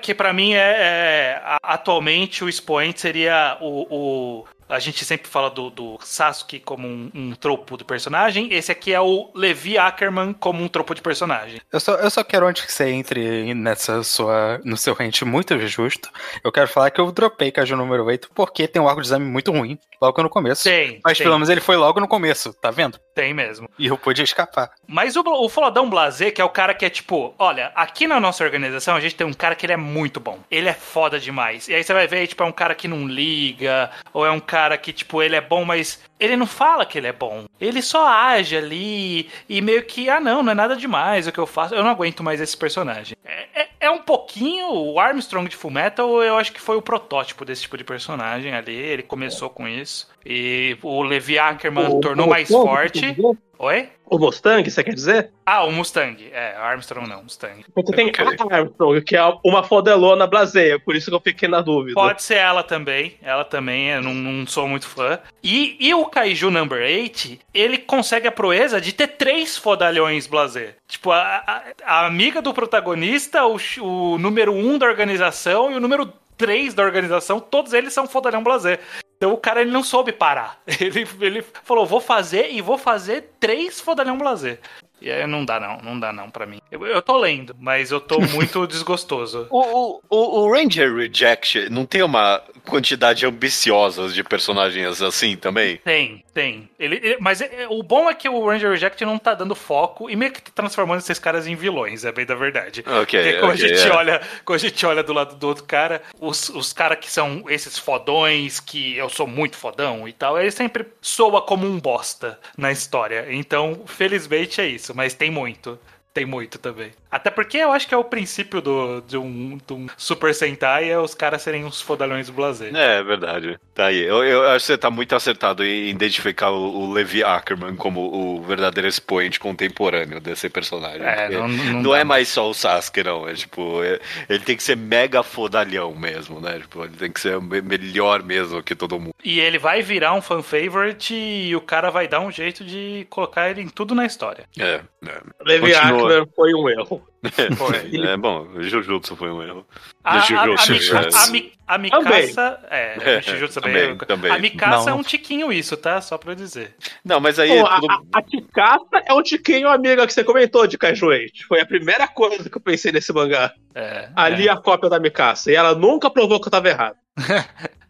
que pra mim é, é, atualmente o expoente seria o, o- a gente sempre fala do, do Sasuke como um, um tropo do personagem. Esse aqui é o Levi Ackerman como um tropo de personagem. Eu só, eu só quero antes que você entre nessa sua, no seu rente muito justo. Eu quero falar que eu dropei Caju número 8 porque tem um arco de exame muito ruim logo no começo. Tem, Mas tem, pelo menos ele foi logo no começo, tá vendo? tem mesmo. E eu pude escapar. Mas o, o Flodão Blazer, que é o cara que é tipo, olha, aqui na nossa organização a gente tem um cara que ele é muito bom. Ele é foda demais. E aí você vai ver, tipo, é um cara que não liga, ou é um cara que, tipo, ele é bom, mas ele não fala que ele é bom. Ele só age ali e meio que, ah, não, não é nada demais o que eu faço. Eu não aguento mais esse personagem. É, é- é um pouquinho o Armstrong de Fullmetal, eu acho que foi o protótipo desse tipo de personagem ali. Ele começou com isso. E o Levi Ackerman O- tornou o mais Mustang, forte. Oi? O Mustang, você quer dizer? Ah, o Mustang. É, Armstrong não, Mustang. Você tem a Armstrong, que é uma fodelona blazeia, por isso que eu fiquei na dúvida. Pode ser ela também. Ela também, eu não, não sou muito fã. E, e o Kaiju Number 8, ele consegue a proeza de ter três fodalhões blazer. Tipo, a, a- a amiga do protagonista, o, o número um da organização e o número três da organização, todos eles são fodalhão blazer. Então o cara ele não soube parar. Ele, ele falou, vou fazer e vou fazer três fodalhão blazer. E aí não dá não, não dá não pra mim. Eu, eu tô lendo, mas eu tô muito desgostoso. O, o, o- Ranger Reject não tem uma quantidade ambiciosa de personagens assim também? Tem, tem. Ele, ele- mas é- é- o bom é que o Ranger Reject não tá dando foco e meio que transformando esses caras em vilões, é bem da verdade. Ok, Porque quando, ok, a gente é. olha, quando a gente olha do lado do outro cara, os, os caras que são esses fodões, que eu sou muito fodão e tal, ele sempre soa como um bosta na história. Então, felizmente é isso, mas tem muito. Tem muito também. Até porque eu acho que é o princípio do, de, um, de um Super Sentai é os caras serem uns fodalhões blazer. É, é verdade. Tá aí. Eu, eu acho que você tá muito acertado em identificar o, o Levi Ackerman como o verdadeiro expoente contemporâneo desse personagem. É, não, não, Não é mais só o Sasuke, não. É tipo, é- ele tem que ser mega fodalhão mesmo, né? Tipo, ele tem que ser me- melhor mesmo que todo mundo. E ele vai virar um fan favorite e o cara vai dar um jeito de colocar ele em tudo na história. É, é. Levi Continua. Ackerman foi um erro. Foi. É bom, Jujutsu foi um erro. A, a, a, Jujutsu, Mi- é. a, a Mikasa. É, É, Jujutsu também, também. também. A Mikasa Não. é um tiquinho isso, tá? Só pra eu dizer. Não, mas aí. Pô, a, tudo- a, a Tikasa é o tiquinho amiga que você comentou de 8. Foi a primeira coisa que eu pensei nesse mangá. É, Ali é. a cópia da Mikasa. E ela nunca provou que eu tava errado.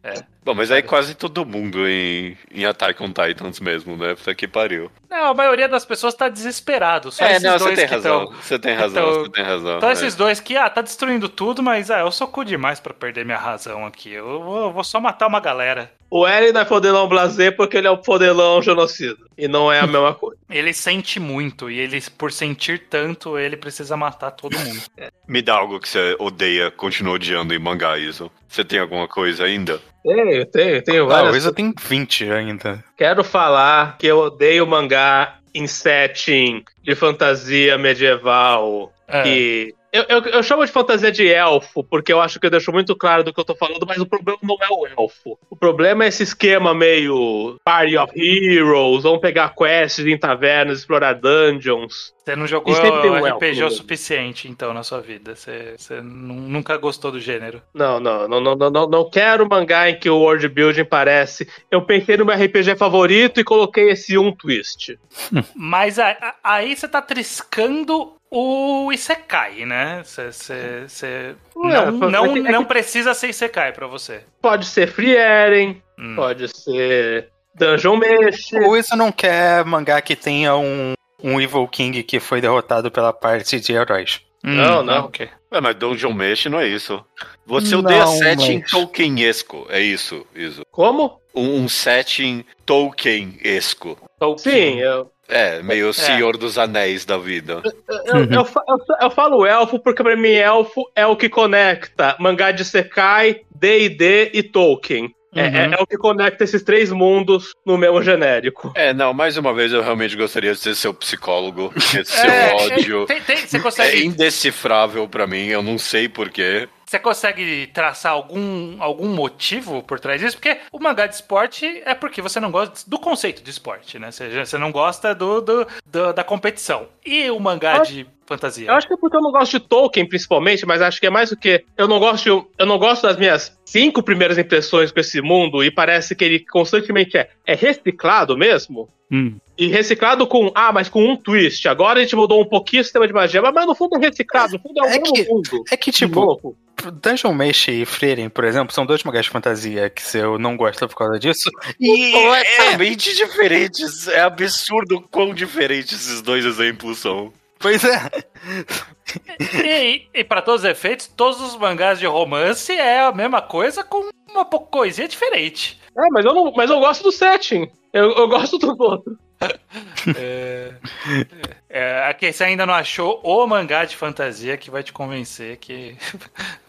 Bom, mas aí quase todo mundo em, em Attack on Titans mesmo, né? Puta que pariu. Não, a maioria das pessoas tá desesperado. Só é, esses não, você dois tem que razão. tão- Você tem razão, você tem razão. Então é. esses dois que, ah, tá destruindo tudo, mas ah, eu sou cu demais pra perder minha razão aqui. Eu vou, vou só matar uma galera. O Eren não é fodelão blazer porque ele é o fodelão genocida. E não é a mesma coisa. Ele sente muito e ele, por sentir tanto, ele precisa matar todo mundo. Me dá algo que você odeia, continua odiando em mangá, isso. Você tem alguma coisa ainda? Tenho, tenho, tenho várias. Isa tem 20 ainda. Quero falar que eu odeio mangá em setting de fantasia medieval. É. Que. Eu, eu, eu chamo de fantasia de elfo, porque eu acho que eu deixo muito claro do que eu tô falando, mas o problema não é o elfo. O problema é esse esquema meio Party of Heroes, vamos pegar quests em tavernas, explorar dungeons. Você não jogou RPG o suficiente, então, na sua vida. Você, você nu- nunca gostou do gênero. Não, não, não, não, não, não, não quero mangá em que o world building parece. Eu pensei no meu RPG favorito e coloquei esse um twist. Mas a- a- aí você tá triscando o Isekai, né? Você, Ué, não, é não, que- é não que- precisa ser Isekai pra você. Pode ser Free Eren, Hum. pode ser Dungeon Mesh. O Isa não quer mangá que tenha um, um Evil King que foi derrotado pela parte de heróis. Não, não. Hum, ok. É, mas Dungeon Mesh não é isso. Você Não, odeia setting mas- Tolkienesco, é isso, isso. Como? Um, um setting Tolkienesco. Sim, eu, É, meio Senhor dos Anéis da vida. eu, eu, eu, eu falo elfo porque pra mim elfo é o que conecta mangá de Sekai, D&D e Tolkien. É, Uhum. é- é o que conecta esses três mundos no mesmo genérico. É, não, mais uma vez eu realmente gostaria de ser seu psicólogo. Esse seu É, ódio tem- tem- você é consegue indecifrável pra mim, eu não sei porquê. Você consegue traçar algum, algum motivo por trás disso? Porque o mangá de esporte é porque você não gosta do conceito de esporte, né? Você, você não gosta do, do- do- da competição. E o mangá Eu- de fantasia? Eu acho que é porque eu não gosto de Tolkien, principalmente, mas acho que é mais o que eu não gosto, eu não gosto das minhas cinco primeiras impressões com esse mundo e parece que ele constantemente é, é reciclado mesmo. Hum. E reciclado com, ah, mas com um twist. Agora a gente mudou um pouquinho o sistema de magia, mas, no fundo é reciclado, no fundo é o É mesmo que- mundo. É que, tipo. Dungeon Mesh e Frieren, por exemplo, são dois mangás de fantasia que se eu não gosto por causa disso. E completamente diferentes. É absurdo quão diferentes esses dois exemplos são. Pois é. E, e para todos os efeitos, todos os mangás de romance é a mesma coisa com uma coisinha diferente. É, mas eu, não, mas eu gosto do setting. Eu, eu gosto do outro. É, aqui você ainda não achou o mangá de fantasia que vai te convencer que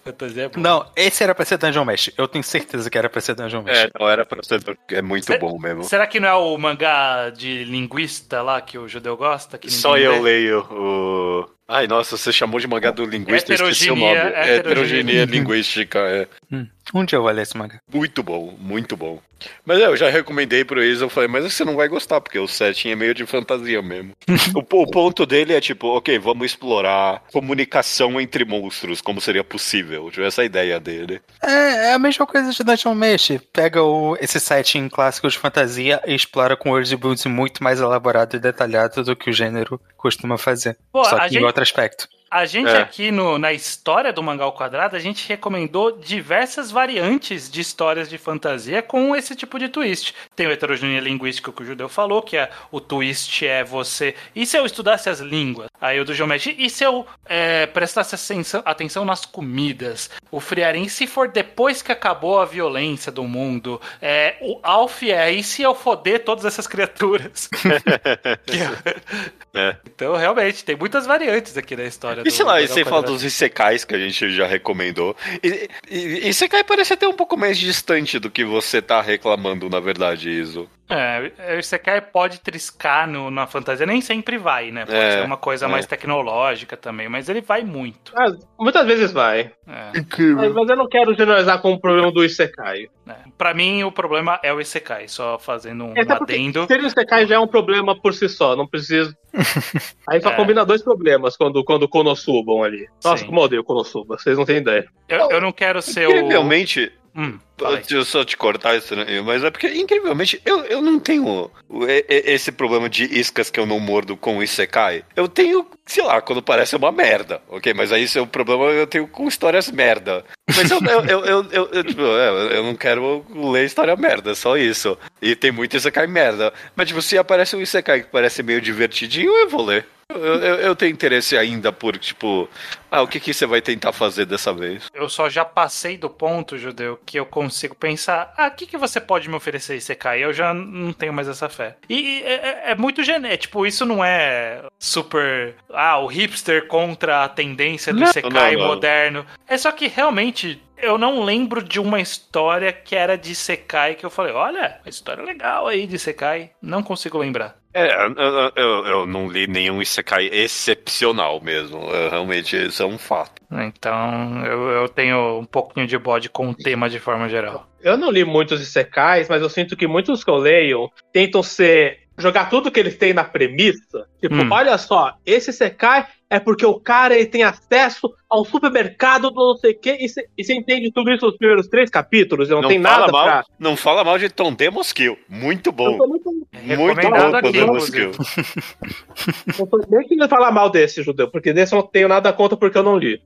fantasia é boa. Não, esse era pra ser Dungeon Mesh. Eu tenho certeza que era pra ser Dungeon Mesh. É, não era pra ser. É muito Cê- bom mesmo. Será que não é o mangá de linguista lá que o judeu gosta? Que Só eu lê? leio o. Ai, nossa, você chamou de mangá do linguista, eu esqueci o nome. Heterogeneia- É, heterogeneia. linguística, é. Hum, Um dia eu vou ler esse mangá. Muito bom, muito bom. Mas é, eu já recomendei pro Isa, eu falei, mas você não vai gostar, porque o setting é meio de fantasia mesmo. o, o ponto dele é tipo, ok, vamos explorar comunicação entre monstros, como seria possível. Tipo, essa é a ideia dele. É, é a mesma coisa de Dungeon Mesh. Pega o, esse setting clássico de fantasia e explora com world building muito mais elaborado e detalhado do que o gênero costuma fazer. Pô, Só a que gente- em outro aspecto. A gente É. aqui no, na história do Mangá ao Quadrado, a gente recomendou diversas variantes de histórias de fantasia com esse tipo de twist. Tem o heterogeneia linguística que o Judeu falou, que é o twist é você. E se eu estudasse as línguas? Aí o do Geometry. E se eu é, prestasse atenção, atenção nas comidas? O Friarim, se for depois que acabou a violência do mundo? É, o Alf é. E se eu foder todas essas criaturas? É. Então, realmente, tem muitas variantes aqui na história. E do sei lá, e você fala dos Isekais que a gente já recomendou. E, e, Isekai parece até um pouco mais distante do que você tá reclamando, na verdade, Iso. É, o Isekai pode triscar no- na fantasia, nem sempre vai, né? Pode É, ser uma coisa é. mais tecnológica também, mas ele vai muito. Ah, muitas vezes vai. É, Mas, mas eu não quero generalizar como problema do Isekai. é. Pra mim, o problema é o Isekai, só fazendo um Até adendo. Ser o Isekai já é um problema por si só, não preciso. Aí só É. combina dois problemas quando, quando Konosubam ali. Nossa, Sim. como eu odeio Konosuba, vocês não têm ideia. Eu, eu não quero ser o. Incrivelmente, Hum, eu só te cortar isso, né? mas é porque, incrivelmente, eu, eu não tenho esse problema de iscas que eu não mordo com o Isekai. Eu tenho, sei lá, quando parece uma merda, ok? Mas aí isso é o problema eu tenho com histórias merda. Mas eu, eu, eu, eu, eu- tipo, é, eu não quero ler história merda, só isso. E tem muito Isekai merda. Mas, tipo, se aparece um Isekai que parece meio divertidinho, eu vou ler. Eu, eu, eu tenho interesse ainda por, tipo, ah, o que, que você vai tentar fazer dessa vez? Eu só já passei do ponto, Judeu, que eu consigo pensar, ah, o que, que você pode me oferecer Isekai? Eu já não tenho mais essa fé. E é, é- é muito genético, tipo, isso não é super, ah, o hipster contra a tendência do Não, não, não. moderno. É só que realmente eu não lembro de uma história que era de Isekai que eu falei, olha, uma história legal aí de Isekai. Não consigo lembrar. É, eu, eu, eu não li nenhum Isekai excepcional mesmo. Eu, realmente, isso é um fato. Então, eu, eu tenho um pouquinho de bode com o tema de forma geral. Eu não li muitos Isekais, mas eu sinto que muitos que eu leio tentam ser. Jogar tudo que eles têm na premissa. Tipo, Hum. olha só, esse Isekai é porque o cara ele tem acesso ao supermercado do não sei o quê, e você entende tudo isso nos primeiros três capítulos, e não, tem fala nada mal, pra. Não fala mal de Tom Demos Kill. Muito bom. muito. Muito bom Tom Demos inclusive. Kill. Eu tô bem querendo falar mal desse, judeu, porque desse eu não tenho nada contra porque eu não li.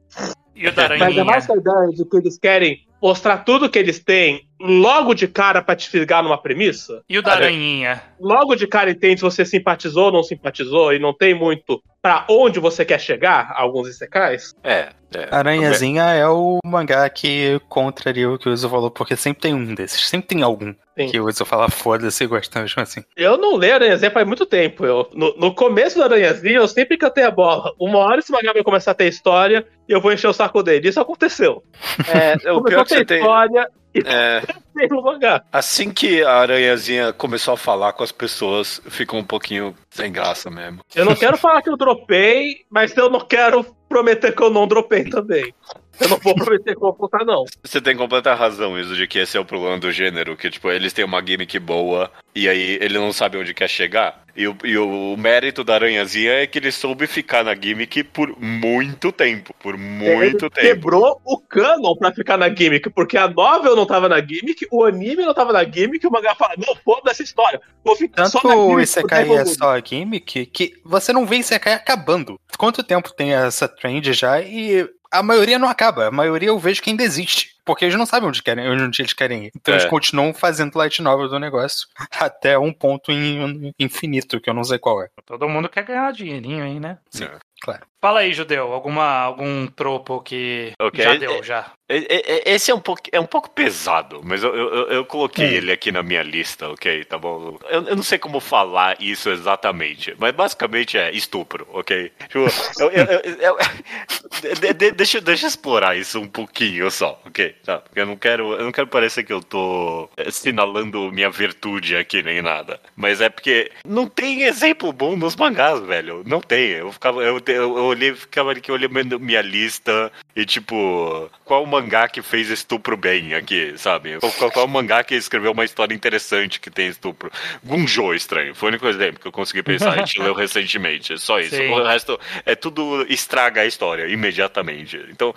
E o Mas é mais essa ideia de que eles querem mostrar tudo que eles têm logo de cara pra te fisgar numa premissa. E o Daranhinha? logo de cara entende se você simpatizou ou não simpatizou e não tem muito pra onde você quer chegar, alguns Isekais. É, é. Aranhazinha é o mangá que contraria o que o Uso falou, porque sempre tem um desses, sempre tem algum Sim. que o Uso fala foda-se e gosta mesmo assim. Eu não leio Aranhazinha faz muito tempo. Eu, no, no começo do Aranhazinha, eu sempre cantei a bola. Uma hora esse mangá vai começar a ter história e eu vou encher o saco dele. Isso aconteceu. É, o pior que você tem. história É, assim que a aranhazinha começou a falar com as pessoas, ficou um pouquinho sem graça mesmo. Eu não quero falar que eu dropei, mas eu não quero prometer que eu não dropei também. Eu não vou prometer que eu vou não. Você tem completa razão isso de que esse é o problema do gênero, que tipo, eles têm uma gimmick boa e aí ele não sabe onde quer chegar. E o, e o mérito da aranhazinha é que ele soube ficar na gimmick por muito tempo. Por muito Ele tempo. Quebrou o canon pra ficar na gimmick, porque a novel não tava na gimmick, o anime não tava na gimmick, o mangá fala, não, foda essa história. Vou ficar Tanto só na o gimmick. Isekai por é tempo só gimmick que você não vê Isekai acabando. Quanto tempo tem essa trend já e a maioria não acaba. A maioria eu vejo que ainda existe. Porque eles não sabem onde, querem, onde eles querem ir. Então É. eles continuam fazendo light novel do negócio até um ponto in- infinito, que eu não sei qual é. Todo mundo quer ganhar dinheirinho aí, né? Sim, É. claro. Fala aí, Judeu, alguma, algum tropo que Ok. já deu, já. E- e- e- Esse é um pouco, é um pouco pesado, mas eu, eu, eu coloquei É. ele aqui na minha lista, ok? Tá bom? Eu, eu não sei como falar isso exatamente, mas basicamente é estupro, ok? Tipo, eu- eu- eu- eu- de- de- deixa, deixa eu explorar isso um pouquinho só, ok? Tá? Porque eu não quero, eu não quero parecer que eu tô assinalando minha virtude aqui nem nada. Mas é porque não tem exemplo bom nos mangás, velho. Não tem. Eu ficava, eu, eu, eu olhei, ficava aqui olhando minha lista e tipo, qual mangá que fez estupro bem aqui, sabe? Qual, qual, mangá que escreveu uma história interessante que tem estupro? Gunjo estranho. Foi o único exemplo que eu consegui pensar. A gente leu recentemente. Só isso. Sim. O resto é tudo estraga a história imediatamente. Então,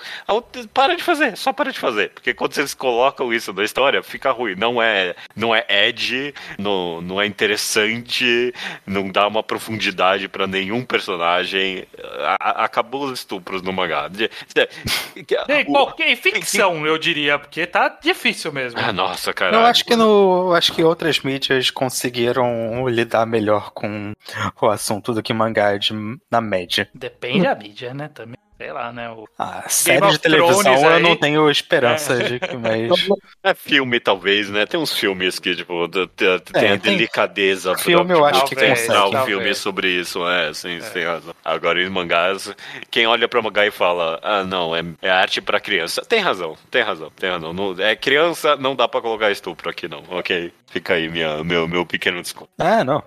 para de fazer, só para de fazer. Porque quando vocês colocam isso na história, fica ruim. Não é, não é edgy, não, não é interessante, não dá uma profundidade pra nenhum personagem. A- a- acabou os estupros no mangá. De- de- que- Em o- qualquer ficção, eu diria, porque tá difícil mesmo. Ah, nossa, cara. Eu acho que no. eu Acho que outras mídias conseguiram lidar melhor com o assunto do que mangá de, na média. Depende da mídia, né? Também, sei lá, né? O... A série de televisão Thrones eu aí. não tenho esperança de que mais. É filme, talvez, né? Tem uns filmes que, tipo, tem a É, tem- delicadeza. Filme pra, eu tipo, acho que Talvez, consegue. pensar um talvez. filme sobre isso, é, sim, você tem razão. Agora, em mangás, quem olha pra mangá e fala, ah, não, é, é arte pra criança. Tem razão, tem razão, tem razão. Não- é criança, não dá pra colocar estupro aqui, não, ok? Fica aí minha, meu, meu pequeno desconto. Ah, não.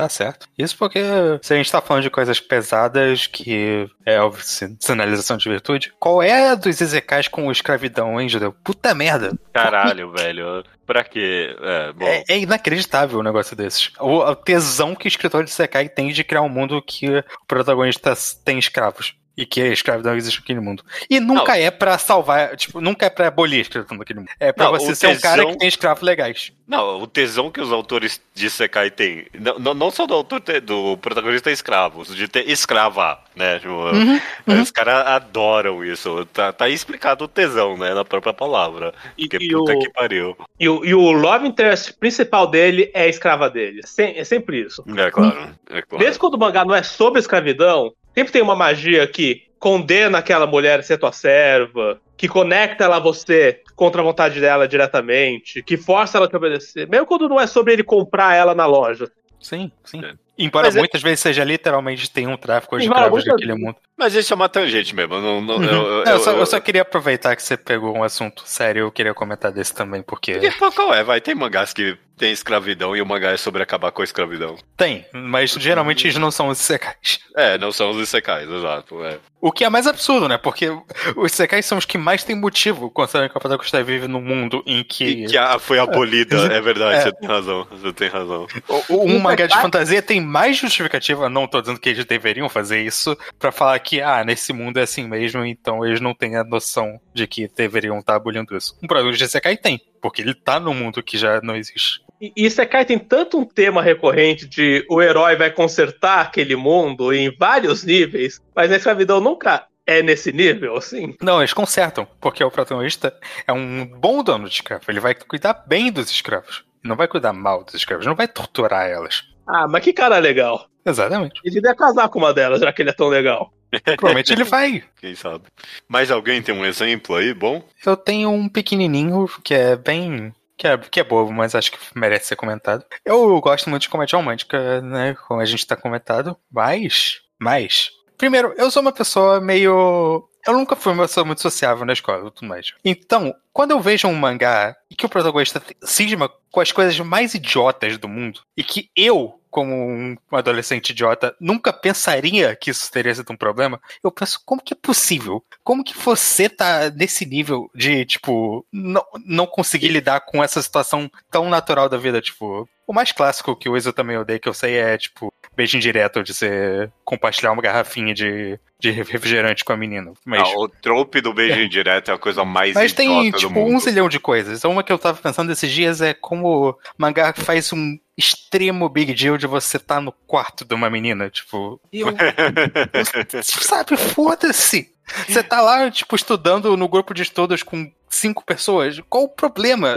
Tá certo. Isso porque se a gente tá falando de coisas pesadas, que é óbvio, sin- sinalização de virtude, qual é a dos Ezekais com escravidão, hein, Judeu? Puta merda. Caralho, velho. Pra quê? É, bom. É, é inacreditável um negócio desses. O, o tesão que o escritor de Sekai tem de criar um mundo que o protagonista tem escravos. E que a escravidão existe naquele mundo. E nunca é pra salvar, tipo, nunca é pra abolir a escravidão naquele mundo. É pra Não, você ser um cara tesão- que tem escravos legais. Não, o tesão que os autores de Sekai têm, não, não- não só do autor, do protagonista escravos, de ter escrava, né? Tipo, Uhum, Os caras adoram isso. Tá, tá explicado o tesão, né? Na própria palavra. E, Que e puta o, que pariu. e, o, e o love interest principal dele é a escrava dele. Sem- é sempre isso. É claro. É claro. Mesmo quando o mangá não é sobre escravidão, sempre tem uma magia que condena aquela mulher a ser tua serva, que conecta ela a você contra a vontade dela diretamente, que força ela a te obedecer. Mesmo quando não é sobre ele comprar ela na loja. Sim, sim. É. Embora Mas é- muitas vezes seja literalmente tem um tráfico de Embora escravos muitas naquele mundo. Mas isso é uma tangente mesmo. eu Não, não, Uhum. eu, eu, Não, eu, só, eu- eu só queria aproveitar que você pegou um assunto sério, eu queria comentar desse também, porque qual é? Vai, tem mangás que tem escravidão e o mangá é sobre acabar com a escravidão. tem, mas geralmente eles não são os secais. É, não são os isekais, exato. É. O que é mais absurdo, né? Porque os secais são os que mais têm motivo, considerando que a protagonista vive num mundo em que E que a- foi abolida, é verdade, É. você tem razão. Você tem razão. o- um mangá de fantasia tem mais justificativa, não tô dizendo que eles deveriam fazer isso, pra falar que, ah, nesse mundo é assim mesmo, então eles não têm a noção de que deveriam estar abolindo isso. Um protagonista de Sekai tem, porque ele tá num mundo que já não existe. E, e Isekai tem tanto um tema recorrente de o herói vai consertar aquele mundo em vários níveis, mas a escravidão nunca é nesse nível, assim. Não, eles consertam, porque o protagonista é um bom dono de escravo. Ele vai cuidar bem dos escravos. Não vai cuidar mal dos escravos, não vai torturar elas. Ah, mas que cara legal. Exatamente. Ele devia casar com uma delas, já que ele é tão legal. Provavelmente ele vai. Quem sabe? Mais alguém tem um exemplo aí, bom? Eu tenho um pequenininho que é bem. Que é, que é bobo, mas acho que merece ser comentado. Eu gosto muito de comédia romântica, né? Como a gente tá comentado. Mas. Mas. Primeiro, eu sou uma pessoa meio eu nunca fui uma pessoa muito sociável na escola tudo mais. Então, quando eu vejo um mangá e que o protagonista cisma com as coisas mais idiotas do mundo, e que eu, como um adolescente idiota, nunca pensaria que isso teria sido um problema, eu penso, como que é possível? Como que você tá nesse nível de, tipo, não, não conseguir lidar com essa situação tão natural da vida? Tipo, o mais clássico que o Iso também odeia, que eu sei, é, tipo, beijo indireto de você compartilhar uma garrafinha de, de refrigerante com a menina. Mas, Ah, o trope do beijo indireto é a coisa mais mas tem, tipo, um zilhão de coisas. Então, uma que eu tava pensando esses dias é como o mangá faz um extremo big deal de você estar no quarto de uma menina. Tipo, e eu, sabe, foda-se. Você tá lá, tipo, estudando no grupo de estudos com cinco pessoas. Qual o problema?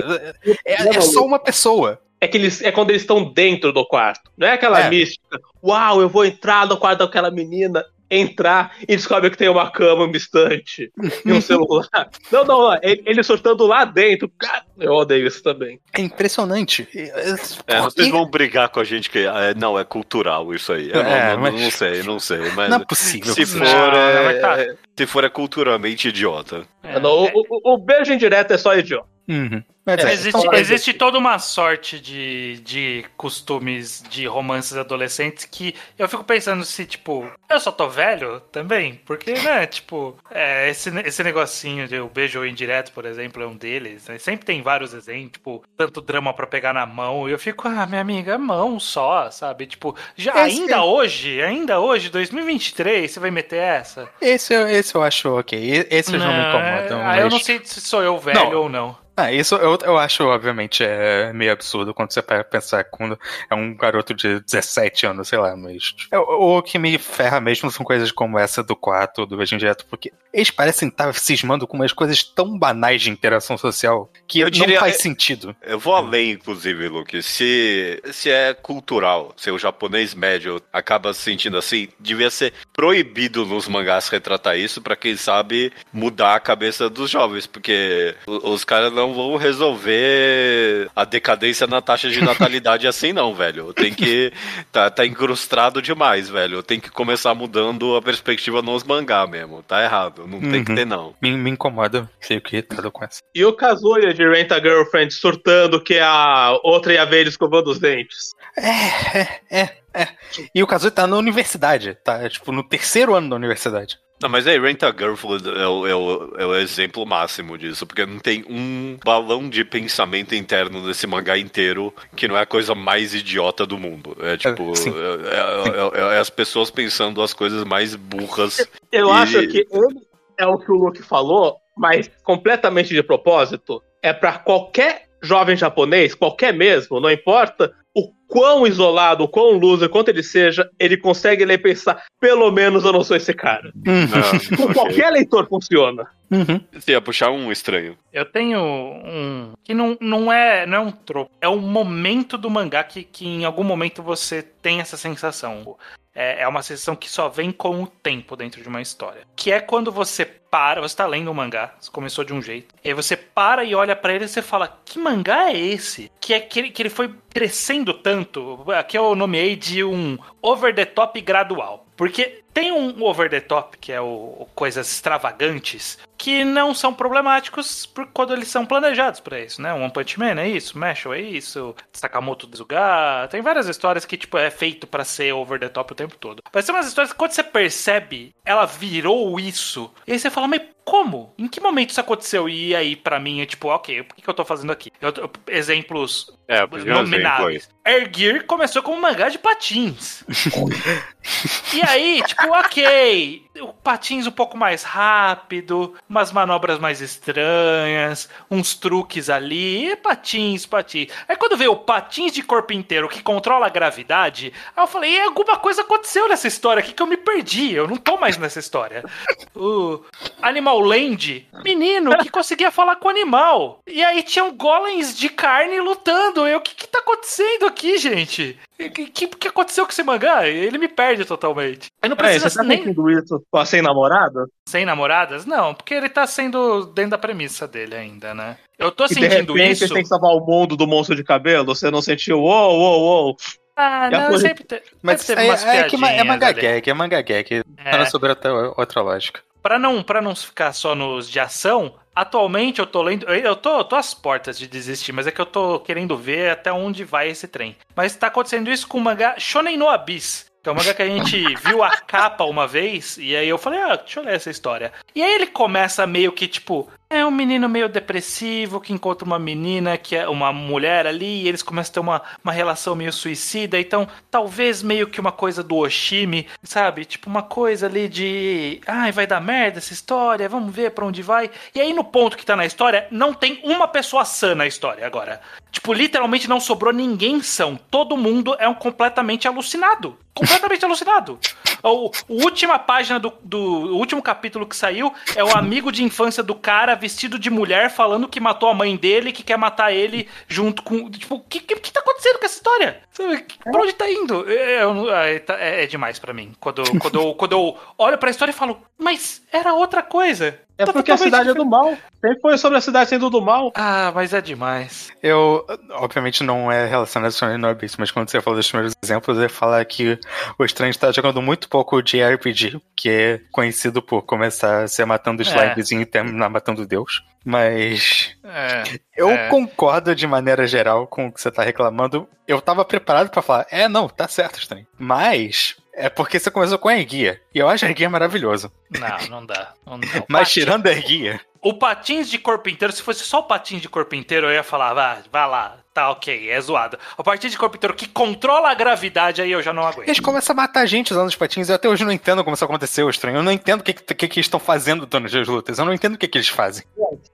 É, é só uma pessoa. É, que eles, é quando eles estão dentro do quarto. Não é aquela É. mística. Uau, eu vou entrar no quarto daquela menina, entrar e descobre que tem uma cama, uma estante e um celular. Não, não, não. Ele, ele sortando lá dentro. Cara, eu odeio isso também. É impressionante. É, vocês vão brigar com a gente que é, não, é cultural isso aí. Eu É, não, não- mas- não sei, não sei. Mas Não é possível. se for, é, tá. é- se for é culturalmente idiota. É, Não, o, o- o beijo indireto é só idiota. Uhum. Mas é, Existe, então, existe toda uma sorte de, de costumes de romances adolescentes que eu fico pensando se, tipo, eu só tô velho também? Porque, né, tipo, é, esse, esse negocinho de o beijo indireto, por exemplo, é um deles. né? Sempre tem vários exemplos, tipo, tanto drama pra pegar na mão. E eu fico, ah, minha amiga, mão só, sabe? Tipo, já Esse- ainda hoje, ainda hoje, 2023, você vai meter essa? esse, eu- esse eu acho ok. Esse já me incomodam. é, ah, eu não sei se sou eu velho Não. ou não. Ah, isso eu, eu acho, obviamente, é meio absurdo quando você para pensar quando é um garoto de 17 anos, sei lá, mas. tipo, O, o que me ferra mesmo são coisas como essa do quarto, do Beijinho Direto, porque eles parecem estar cismando com umas coisas tão banais de interação social que Eu diria- não faz sentido. Eu vou além, inclusive, Luke. Se, se é cultural, se o japonês médio acaba se sentindo assim, devia ser proibido nos mangás retratar isso pra quem sabe mudar a cabeça dos jovens, porque os caras não vão resolver a decadência na taxa de natalidade assim, não, velho. Tem que. Tá, tá incrustado demais, velho. Tem que começar mudando a perspectiva nos mangá mesmo. Tá errado. Não tem que Uhum. ter, não. Me, me incomoda, fico irritado com essa. E o Kazuya de Rent a Girlfriend surtando que a outra ia ver ele escovando os dentes. É, é, é, é. E o Kazuya tá na universidade, tá? Tipo, no terceiro ano da universidade. Não, mas aí, Rent a Girlfriend é o, é, o, é o exemplo máximo disso, porque não tem um balão de pensamento interno nesse mangá inteiro que não é a coisa mais idiota do mundo. É tipo, É, sim. é, é- é- é as pessoas pensando as coisas mais burras. Eu E- acho que ele é o que o Luke falou, mas completamente de propósito. É pra qualquer jovem japonês, qualquer mesmo, não importa quão isolado, o quão loser, quanto ele seja, ele consegue ler e pensar, pelo menos eu não sou esse cara. Ah, Com qualquer leitor funciona. Uhum. Você ia puxar um estranho. Eu tenho um. Que não, não, é, não é um tropo. É um momento do mangá que, que em algum momento você tem essa sensação. É, é uma sensação que só vem com o tempo dentro de uma história. Que é quando você para, você tá lendo um mangá, você começou de um jeito, e aí você para e olha pra ele e você fala: Que mangá é esse? Que é que ele, que ele foi crescendo tanto. Aqui eu nomeei de um over the top gradual. Porque tem um over the top, que é o, coisas extravagantes, que não são problemáticos por quando eles são planejados pra isso, né? One Punch Man é isso, Mashal é isso, Sakamoto Desuga, tem várias histórias que tipo é feito pra ser over the top o tempo todo. Mas tem umas histórias que quando você percebe, ela virou isso. E aí você fala, mas como? Em que momento isso aconteceu? E aí pra mim é tipo, ok, por que, eu tô fazendo aqui? Eu- eu- exemplos É, nomináveis. Air Gear começou como um mangá de patins. e aí, tipo, ok, o patins um pouco mais rápido, umas manobras mais estranhas, uns truques ali, e patins, patins. Aí quando veio o patins de corpo inteiro que controla a gravidade, aí eu falei, e alguma coisa aconteceu nessa história aqui que eu me perdi, eu não tô mais nessa história. O Animal Land, menino que conseguia falar com o animal. E aí tinham golems de carne lutando. Eu, o que que tá acontecendo aqui, gente? O que, que, que aconteceu com esse mangá? Ele me perde totalmente. Aí não precisa você tá nem sentindo isso com a sem namorada? sem namoradas? Não, porque ele tá sendo dentro da premissa dele ainda, né? Eu tô de sentindo repente isso. você tem que salvar o mundo do monstro de cabelo? Você não sentiu, uou, uou, uou. Ah, E não, coisa- sempre, te... Mas sempre teve é, umas é que é manga gag, é manga gag. É. Era sobre até outra lógica. Pra não, pra não ficar só nos de ação, atualmente eu tô lendo. Eu eu tô, eu tô às portas de desistir, mas é que eu tô querendo ver até onde vai esse trem. Mas tá acontecendo isso com o mangá Shonen no Abyss. Que é um mangá que a gente viu a capa uma vez, e aí eu falei, ah, deixa eu ler essa história. E aí ele começa meio que, tipo, é um menino meio depressivo que encontra uma menina que é uma mulher ali, e eles começam a ter uma, uma relação meio suicida, então talvez meio que uma coisa do Oshimi, sabe? Tipo, uma coisa ali de, ai, vai dar merda essa história, vamos ver pra onde vai. E aí no ponto que tá na história, não tem uma pessoa sã na história agora. Tipo, literalmente não sobrou ninguém são. Todo mundo é um completamente alucinado. Completamente alucinado. O, o última página do, do último capítulo que saiu é o amigo de infância do cara vestido de mulher falando que matou a mãe dele, que quer matar ele junto com. Tipo, o que, que, que tá acontecendo com essa história? Pra onde tá indo? É, é, tá- é- é demais pra mim. Quando, quando, eu, quando eu olho pra história e falo, mas era outra coisa. É porque a cidade é do mal. Sempre foi sobre a cidade sendo do mal. Ah, mas é demais. Eu, obviamente, não é relacionado a Shonen no Abyss, mas quando você falou dos primeiros exemplos, eu ia falar que o Estranho está jogando muito pouco de RPG, que é conhecido por começar se matando slimezinho e terminar matando Deus. Mas É. eu É. concordo de maneira geral com o que você tá reclamando. Eu tava preparado pra falar, é, não, tá certo, Estranho. Mas é porque você começou com a Erguia. E eu acho a Erguia maravilhoso. Não, não dá. Não, não. Mas Patins- tirando a Erguia, O patins de corpo inteiro, se fosse só o patins de corpo inteiro, eu ia falar, vá, vai lá, tá ok, é zoado. O patins de corpo inteiro que controla a gravidade, aí eu já não aguento. eles começam a matar a gente usando os patins. Eu até hoje não entendo como isso aconteceu, Estranho. Eu não entendo o que, que, que eles estão fazendo durante as lutas. Eu não entendo o que, que eles fazem.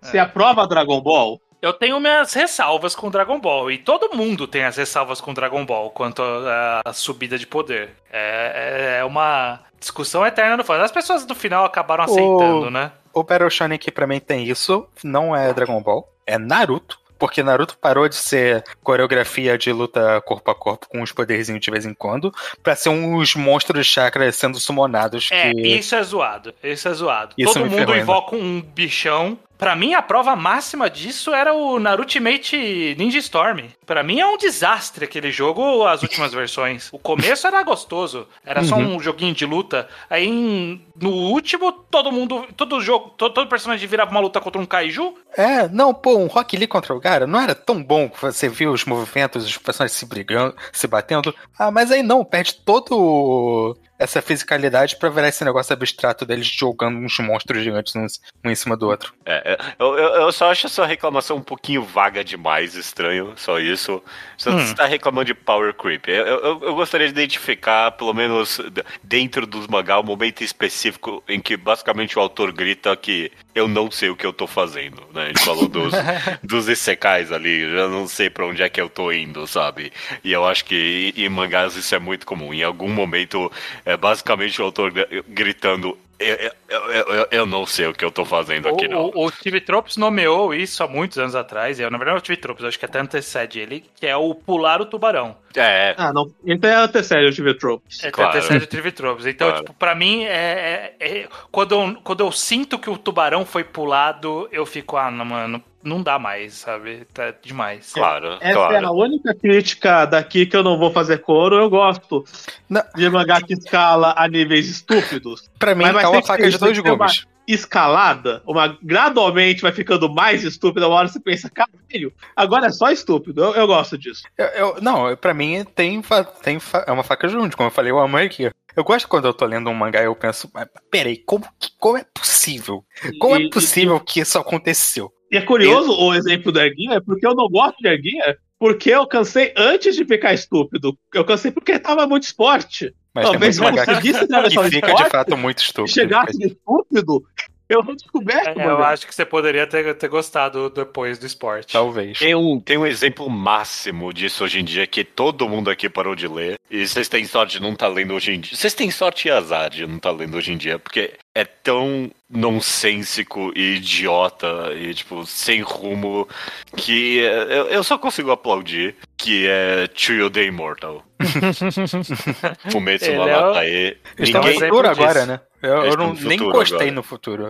Você aprova Dragon Ball? Eu tenho minhas ressalvas com Dragon Ball, e todo mundo tem as ressalvas com Dragon Ball quanto à subida de poder. É, é uma discussão eterna no fã. As pessoas do final acabaram aceitando, né? O Battle que pra mim tem isso, não é Dragon Ball, é Naruto. Porque Naruto parou de ser coreografia de luta corpo a corpo com os poderzinhos de vez em quando, pra ser uns monstros de chakra sendo summonados É, que... isso é zoado. Isso é zoado. Isso Todo mundo ferrou ainda. invoca um bichão. Pra mim, a prova máxima disso era o Narutimate Ninja Storm. Pra mim é um desastre aquele jogo, as últimas versões. O começo era gostoso, era só Uhum. um joguinho de luta. Aí no último, todo mundo, todo jogo, todo, todo personagem virava uma luta contra um kaiju. É, não, pô, um Rock Lee contra o Gara não era tão bom que você viu os movimentos, os personagens se brigando, se batendo. Ah, mas aí não, perde todo essa fisicalidade pra virar esse negócio abstrato deles jogando uns monstros gigantes uns- um em cima do outro. É, é, eu, eu, só acho essa reclamação um pouquinho vaga demais, estranho, só isso. Você Hum. está reclamando de power creep. Eu, eu, eu gostaria de identificar, pelo menos dentro dos mangá, um momento específico em que basicamente o autor grita que eu não sei o que eu tô fazendo, né? Ele falou dos, dos isekais ali, eu não sei pra onde é que eu tô indo, sabe? E eu acho que em mangás isso é muito comum. Em algum momento, é basicamente o autor gr- gritando eu, eu, eu, eu- não sei o que eu tô fazendo aqui, não. O, o, o Tropes nomeou isso há muitos anos atrás. Eu, na verdade, não é o TV Tropes, acho que até antecede ele, que é o pular o tubarão. É, Ah, não. Então é antecério o TV Tropes. É, Claro. tem até série de TV Tropes. Então, Claro. tipo, pra mim, é, é- é- quando, eu, quando eu sinto que o tubarão foi pulado, eu fico, ah, não, mano, não dá mais, sabe? Tá demais. claro, Essa claro. é a única crítica daqui que eu não vou fazer coro. Eu gosto Não. de mangá que escala a níveis estúpidos. Pra mim, tá ter uma faca de dois gumes. Escalada, uma gradualmente vai ficando mais estúpida. Uma hora você pensa, caralho, agora é só estúpido. Eu, eu gosto disso. Eu, eu- não, pra mim tem, tem é uma faca junto, como eu falei, eu amo aqui. Eu gosto quando eu tô lendo um mangá e eu penso, mas peraí, como, que- como é possível? Como E- é possível que isso aconteceu? E é curioso o exemplo da Erguinha, porque eu não gosto de Erguinha, porque eu cansei antes de ficar estúpido. Eu cansei porque tava muito esporte. Mas Talvez eu conseguisse que, de fica de esporte fato muito estúpido. chegasse de estúpido, eu não descoberto, É, eu acho que você poderia ter, ter gostado depois do esporte. Talvez. Tem um, tem um exemplo máximo disso hoje em dia que todo mundo aqui parou de ler. E vocês têm sorte de não estar lendo hoje em dia. Vocês têm sorte e azar de não estar lendo hoje em dia, porque é tão nonsensico e idiota e, tipo, sem rumo que é, eu, eu só consigo aplaudir que é Trio the Immortal. Fumetsu no é no Ninguém- exemplo agora, né? Eu, eu não, nem encostei agora. no futuro.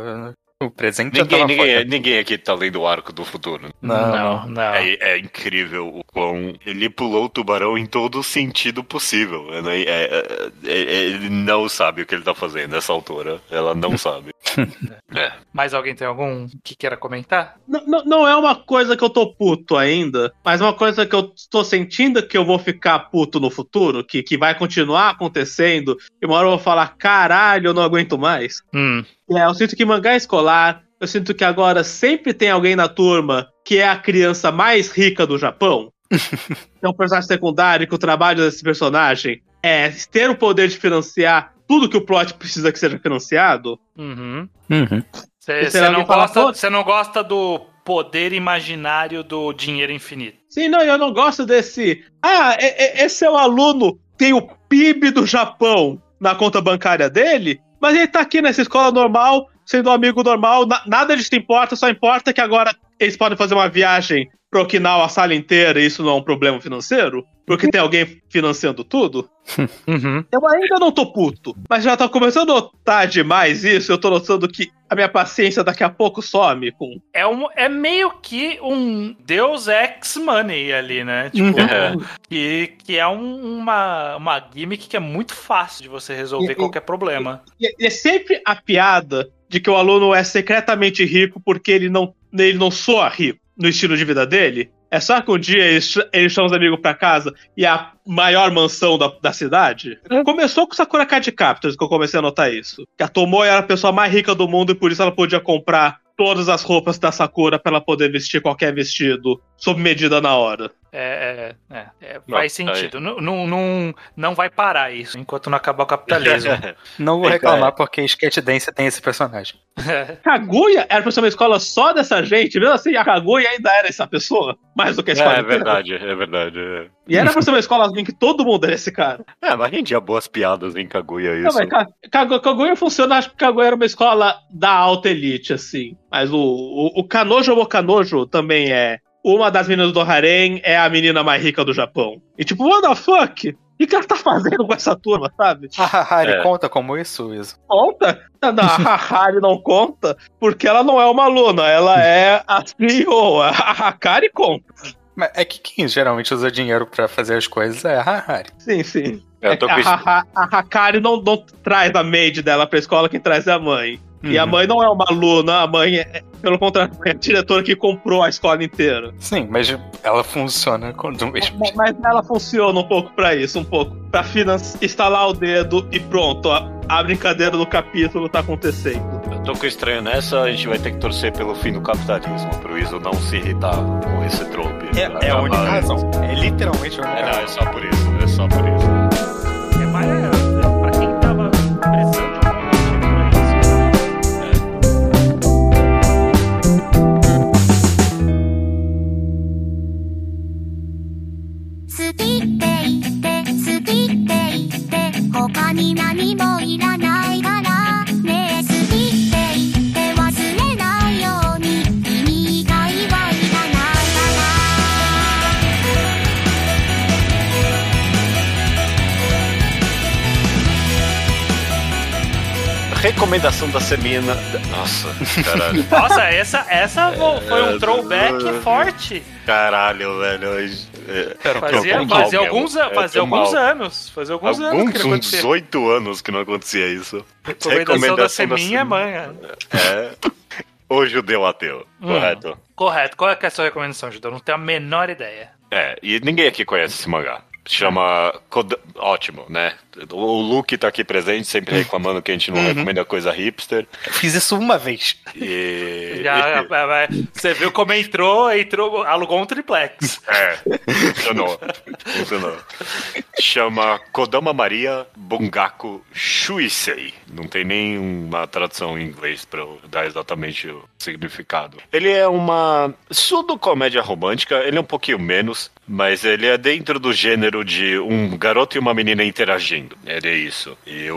O presente já Ninguém, ninguém, ninguém aqui tá lendo o arco do futuro. Não, não. não. É, é incrível o quão ele pulou o tubarão em todo sentido possível. É, né? É, é, é, ele não sabe o que ele tá fazendo nessa altura. Ela não sabe. É. Mais alguém tem algum que queira comentar? Não, não, não é uma coisa que eu tô puto ainda, mas uma coisa que eu tô sentindo que eu vou ficar puto no futuro, que, que vai continuar acontecendo, e uma hora eu vou falar, caralho, eu não aguento mais. Hum. É, eu sinto que mangá escolar, eu sinto que agora sempre tem alguém na turma que é a criança mais rica do Japão. é um personagem secundário que o trabalho desse personagem é ter o poder de financiar tudo que o plot precisa que seja financiado. Uhum. Uhum. Você será não, gosta- "Pô, você não gosta do poder imaginário do dinheiro infinito. Sim, não, eu não gosto desse. Ah, esse é o aluno, tem o PIB do Japão na conta bancária dele, mas ele tá aqui nessa escola normal, sendo um amigo normal, na- nada disso importa, só importa que agora eles podem fazer uma viagem pro Okinawa a sala inteira e isso não é um problema financeiro? Porque tem alguém financiando tudo? Uhum. Eu ainda não tô puto, mas já tá começando a notar demais isso, eu tô notando que a minha paciência daqui a pouco some com. É, um, é meio que um Deus Ex Money ali, né? Tipo, É. que, que é um- uma, uma gimmick que é muito fácil de você resolver E- e- qualquer problema. E é sempre a piada de que o aluno é secretamente rico porque ele não, ele não soa rico no estilo de vida dele. É só que um dia ele, ch- ele chama os amigos pra casa e é a maior mansão da, da cidade. Começou com Sakura Card Captors que eu comecei a notar isso. Que a Tomoe era a pessoa mais rica do mundo e por isso ela podia comprar todas as roupas da Sakura pra ela poder vestir qualquer vestido sob medida na hora. É, é, é, é, Não, faz sentido. Não, não, não, não vai parar isso enquanto não acabar o capitalismo. Não vou É, reclamar é. porque Sketch Dance tem esse personagem. Kaguya era pra ser uma escola só dessa gente, mesmo assim, a Kaguya ainda era essa pessoa, mais do que a escola É, é verdade, é verdade. é. E era pra ser uma escola em que todo mundo era esse cara. É, mas rendia boas piadas em Kaguya Não, isso. mas Ka- Kagu- Kaguya funciona, acho que Kaguya era uma escola da alta elite, assim. Mas o, o, o Kanojo ou Kanojo também é. Uma das meninas do harem é a menina mais rica do Japão. E tipo, what the fuck? O que ela tá fazendo com essa turma, sabe? A Harry É. conta como isso, Iso. Conta? Não, a Hakari não conta, porque ela não é uma aluna, ela é a CEO. A Hakari conta. Mas é que quem geralmente usa dinheiro pra fazer as coisas é a Harry. Sim, sim. Eu tô É, a, a, a Hakari não, não traz a maid dela pra escola, quem traz é a mãe. E a Uhum. mãe não é uma aluna, a mãe é, pelo contrário, é a diretora que comprou a escola inteira. Sim, mas ela funciona com- do mesmo Mas, mas ela funciona um pouco pra isso, um pouco. Pra finan- instalar o dedo e pronto, a, a brincadeira do capítulo tá acontecendo. Eu tô com estranho nessa, a gente vai ter que torcer pelo fim do capitalismo, pro Iso não se irritar com esse trope. É, é a única razão. É literalmente a única É, não, é razão. só por isso, é só por isso. って言ってスピって言って他に何もいらないから」「Recomendação da semana. Nossa, caralho. Nossa, essa, essa foi um throwback forte. Caralho, velho. É, Fazia, mal fazia alguns, É, fazia mal. alguns anos. Fazia alguns, anos que Alguns, não uns acontecia. 18 anos que não acontecia isso. Recomendação da Seminha, manha. É. O judeu ateu, Hum. correto? Correto. Qual é, é a sua recomendação, Judeu? Não tenho a menor ideia. É, e ninguém aqui conhece esse mangá. Chama. Kod- Ótimo, né? O Luke tá aqui presente, sempre reclamando que a gente não recomenda coisa hipster. Eu fiz isso uma vez. E. Já, você viu como entrou, entrou, alugou um triplex. É, funcionou. Funcionou. Chama Kodama Maria Bungaku Shuisei. Não tem nenhuma tradução em inglês pra eu dar exatamente o significado. Ele é uma pseudo-comédia romântica, ele é um pouquinho menos, mas ele é dentro do gênero de um garoto e uma menina interagindo. Ele é isso. E o,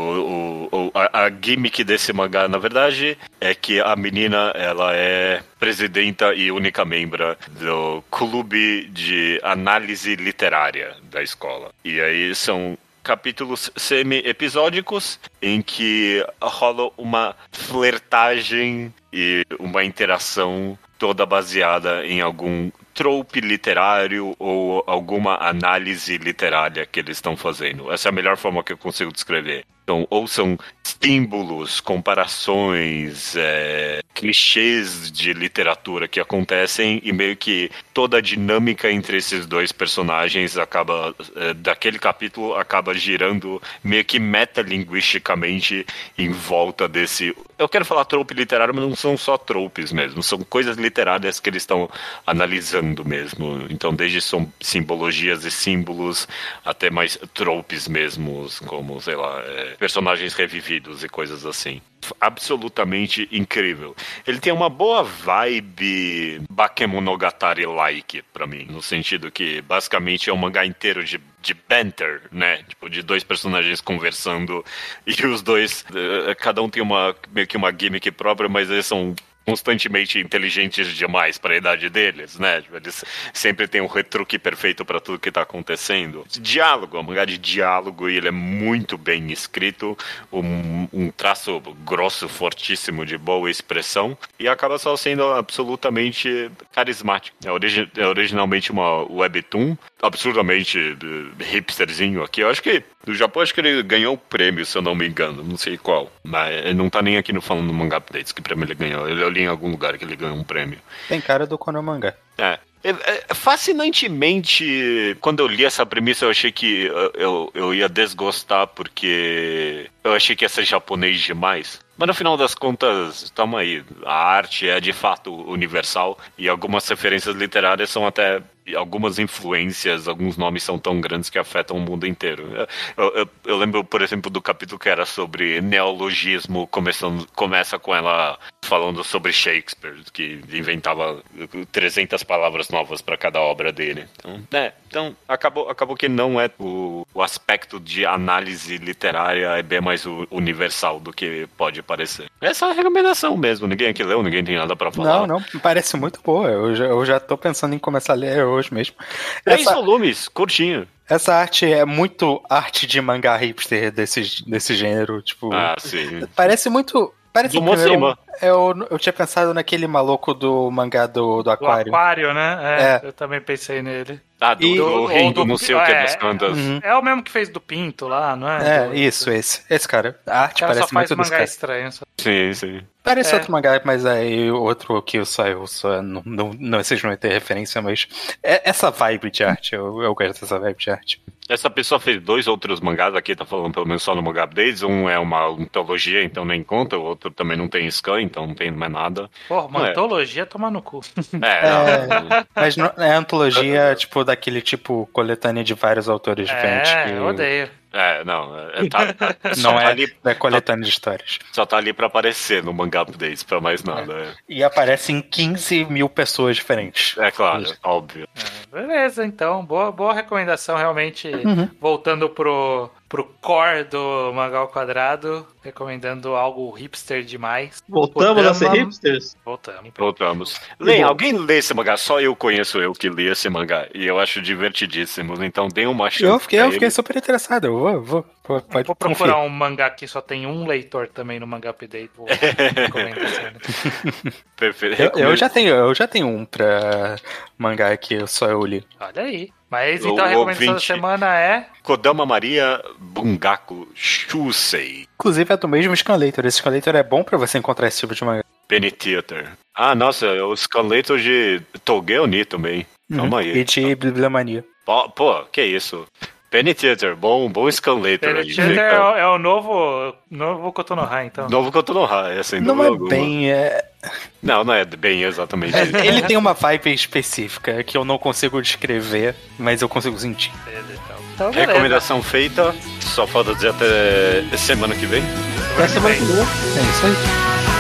o- o- a, a gimmick desse mangá, na verdade, é que a menina, ela é presidenta e única membra do clube de análise literária da escola. E aí são capítulos semi-episódicos em que rola uma flertagem e uma interação toda baseada em algum trope literário ou alguma análise literária que eles estão fazendo. Essa é a melhor forma que eu consigo descrever. Então, ou são símbolos, comparações, é, clichês de literatura que acontecem e meio que toda a dinâmica entre esses dois personagens acaba, é, daquele capítulo, acaba girando meio que metalinguisticamente em volta desse. Eu quero falar trope literário, mas não são só tropes mesmo, são coisas literárias que eles estão analisando mesmo. Então, desde som- simbologias e símbolos até mais tropes mesmos, como, sei lá, é, personagens revividos e coisas assim. Absolutamente incrível. Ele tem uma boa vibe Bakemonogatari-like pra mim, no sentido que basicamente é um mangá inteiro de, de banter, né? Tipo, de dois personagens conversando e os dois, eh, cada um tem uma meio que uma gimmick própria, mas eles são constantemente inteligentes demais para a idade deles, né? Tipo, Eles sempre têm um retruque perfeito para tudo que tá acontecendo. Diálogo, é um de diálogo e ele é muito bem escrito, um, um traço grosso, fortíssimo, de boa expressão e acaba só sendo absolutamente carismático. É, origi- é originalmente uma webtoon, absurdamente eh, hipsterzinho aqui. Eu acho que no Japão acho que ele ganhou o prêmio, se eu não me engano, não sei qual. Mas não tá nem aqui no falando no Manga Updates que prêmio ele ganhou. Eu li em algum lugar que ele ganhou um prêmio. Tem cara do Konomanga. É. É, é, Fascinantemente, quando eu li essa premissa, eu achei que uh, eu, eu ia desgostar, porque eu achei que ia ser japonês demais. Mas no final das contas, tamo aí. A arte é de fato universal e algumas referências literárias são até. Algumas influências, alguns nomes são tão grandes que afetam o mundo inteiro. Eu, eu- eu lembro, por exemplo, do capítulo que era sobre neologismo, começando, começa com ela falando sobre Shakespeare, que inventava 300 palavras novas para cada obra dele. Então, é, então acabou, acabou que não é o, o aspecto de análise literária é bem mais universal do que pode parecer. Essa é a recomendação mesmo. Ninguém aqui leu, ninguém tem nada para falar. Não, não, parece muito boa. Eu já, eu já tô pensando em começar a ler hoje mesmo. Três Essa, volumes, curtinho. essa arte é muito arte de mangá hipster desse, desse gênero. Tipo, Ah, sim. parece muito. Parece Do primeiro um- eu, eu tinha pensado naquele maluco do mangá do, do Do Aquário. aquário, né? É, É. Eu também pensei nele. Ah, do, E- do não sei o que é, das cantas. Uhum. É o mesmo que fez do Pinto lá, não é? É, Do- isso, esse. Esse cara. A arte cara só parece faz muito desse mangá cara. estranho. só. Sim, sim. Parece É. outro mangá, mas aí outro que só eu só não, não, não vocês não vão ter referência, mas é- essa vibe de arte, eu, eu gosto dessa vibe de arte. Essa pessoa fez dois outros mangás aqui, tá falando pelo menos só no Manga Updates. Um é uma antologia, então nem conta. O outro também não tem scan, então não tem mais nada. Porra, uma Não é. antologia toma no cu. É, não. Mas não, é antologia, tipo, daquele tipo coletânea de vários autores diferentes. É, que eu odeio. É, não. É, tá, só, Não tá é, ali, é coletânea de histórias. só tá ali pra aparecer no Manga Updates, pra mais nada. E aparecem 15 mil pessoas diferentes. É, é claro, óbvio. Beleza, então. Boa, boa recomendação, realmente. Uhum. Voltando pro, pro core do Mangá ao Quadrado, recomendando algo hipster demais. Voltamos a ser hipsters? Voltamos. Voltamos. Lê, bom. alguém lê esse mangá? Só eu conheço eu que li esse mangá. E eu acho divertidíssimo. Então dê uma chance. Eu fiquei, eu fiquei super interessado. Eu vou, vou, vou, pode Vou procurar confiar. um mangá que só tem um leitor também no Mangá Update. Vou recomendar? Perfeito. Eu, eu já tenho, eu já tenho um pra mangá que só eu li. Olha aí. Mas O então a recomendação da ouvinte- semana é. Kodama Maria Bungaku Shusei. Inclusive é do mesmo Scanlator. Esse Scanlator é bom pra você encontrar esse tipo de mangá. Penny Theater. Ah, nossa, o Scanlator de Togeoni também. Calma aí. E de Bibliomania. Pô, pô, que isso. Penny Theater, bom, bom Scanlator aí. Penetrator é, é o novo, novo Kotonoha, então. Novo Kotonoha, é sem Não é alguma. bem. É... Não, não é bem exatamente isso. Ele tem uma vibe específica que eu não consigo descrever, mas eu consigo sentir. Então. Então, beleza. Recomendação feita, só falta dizer até semana que vem. Até semana que vem. É isso aí.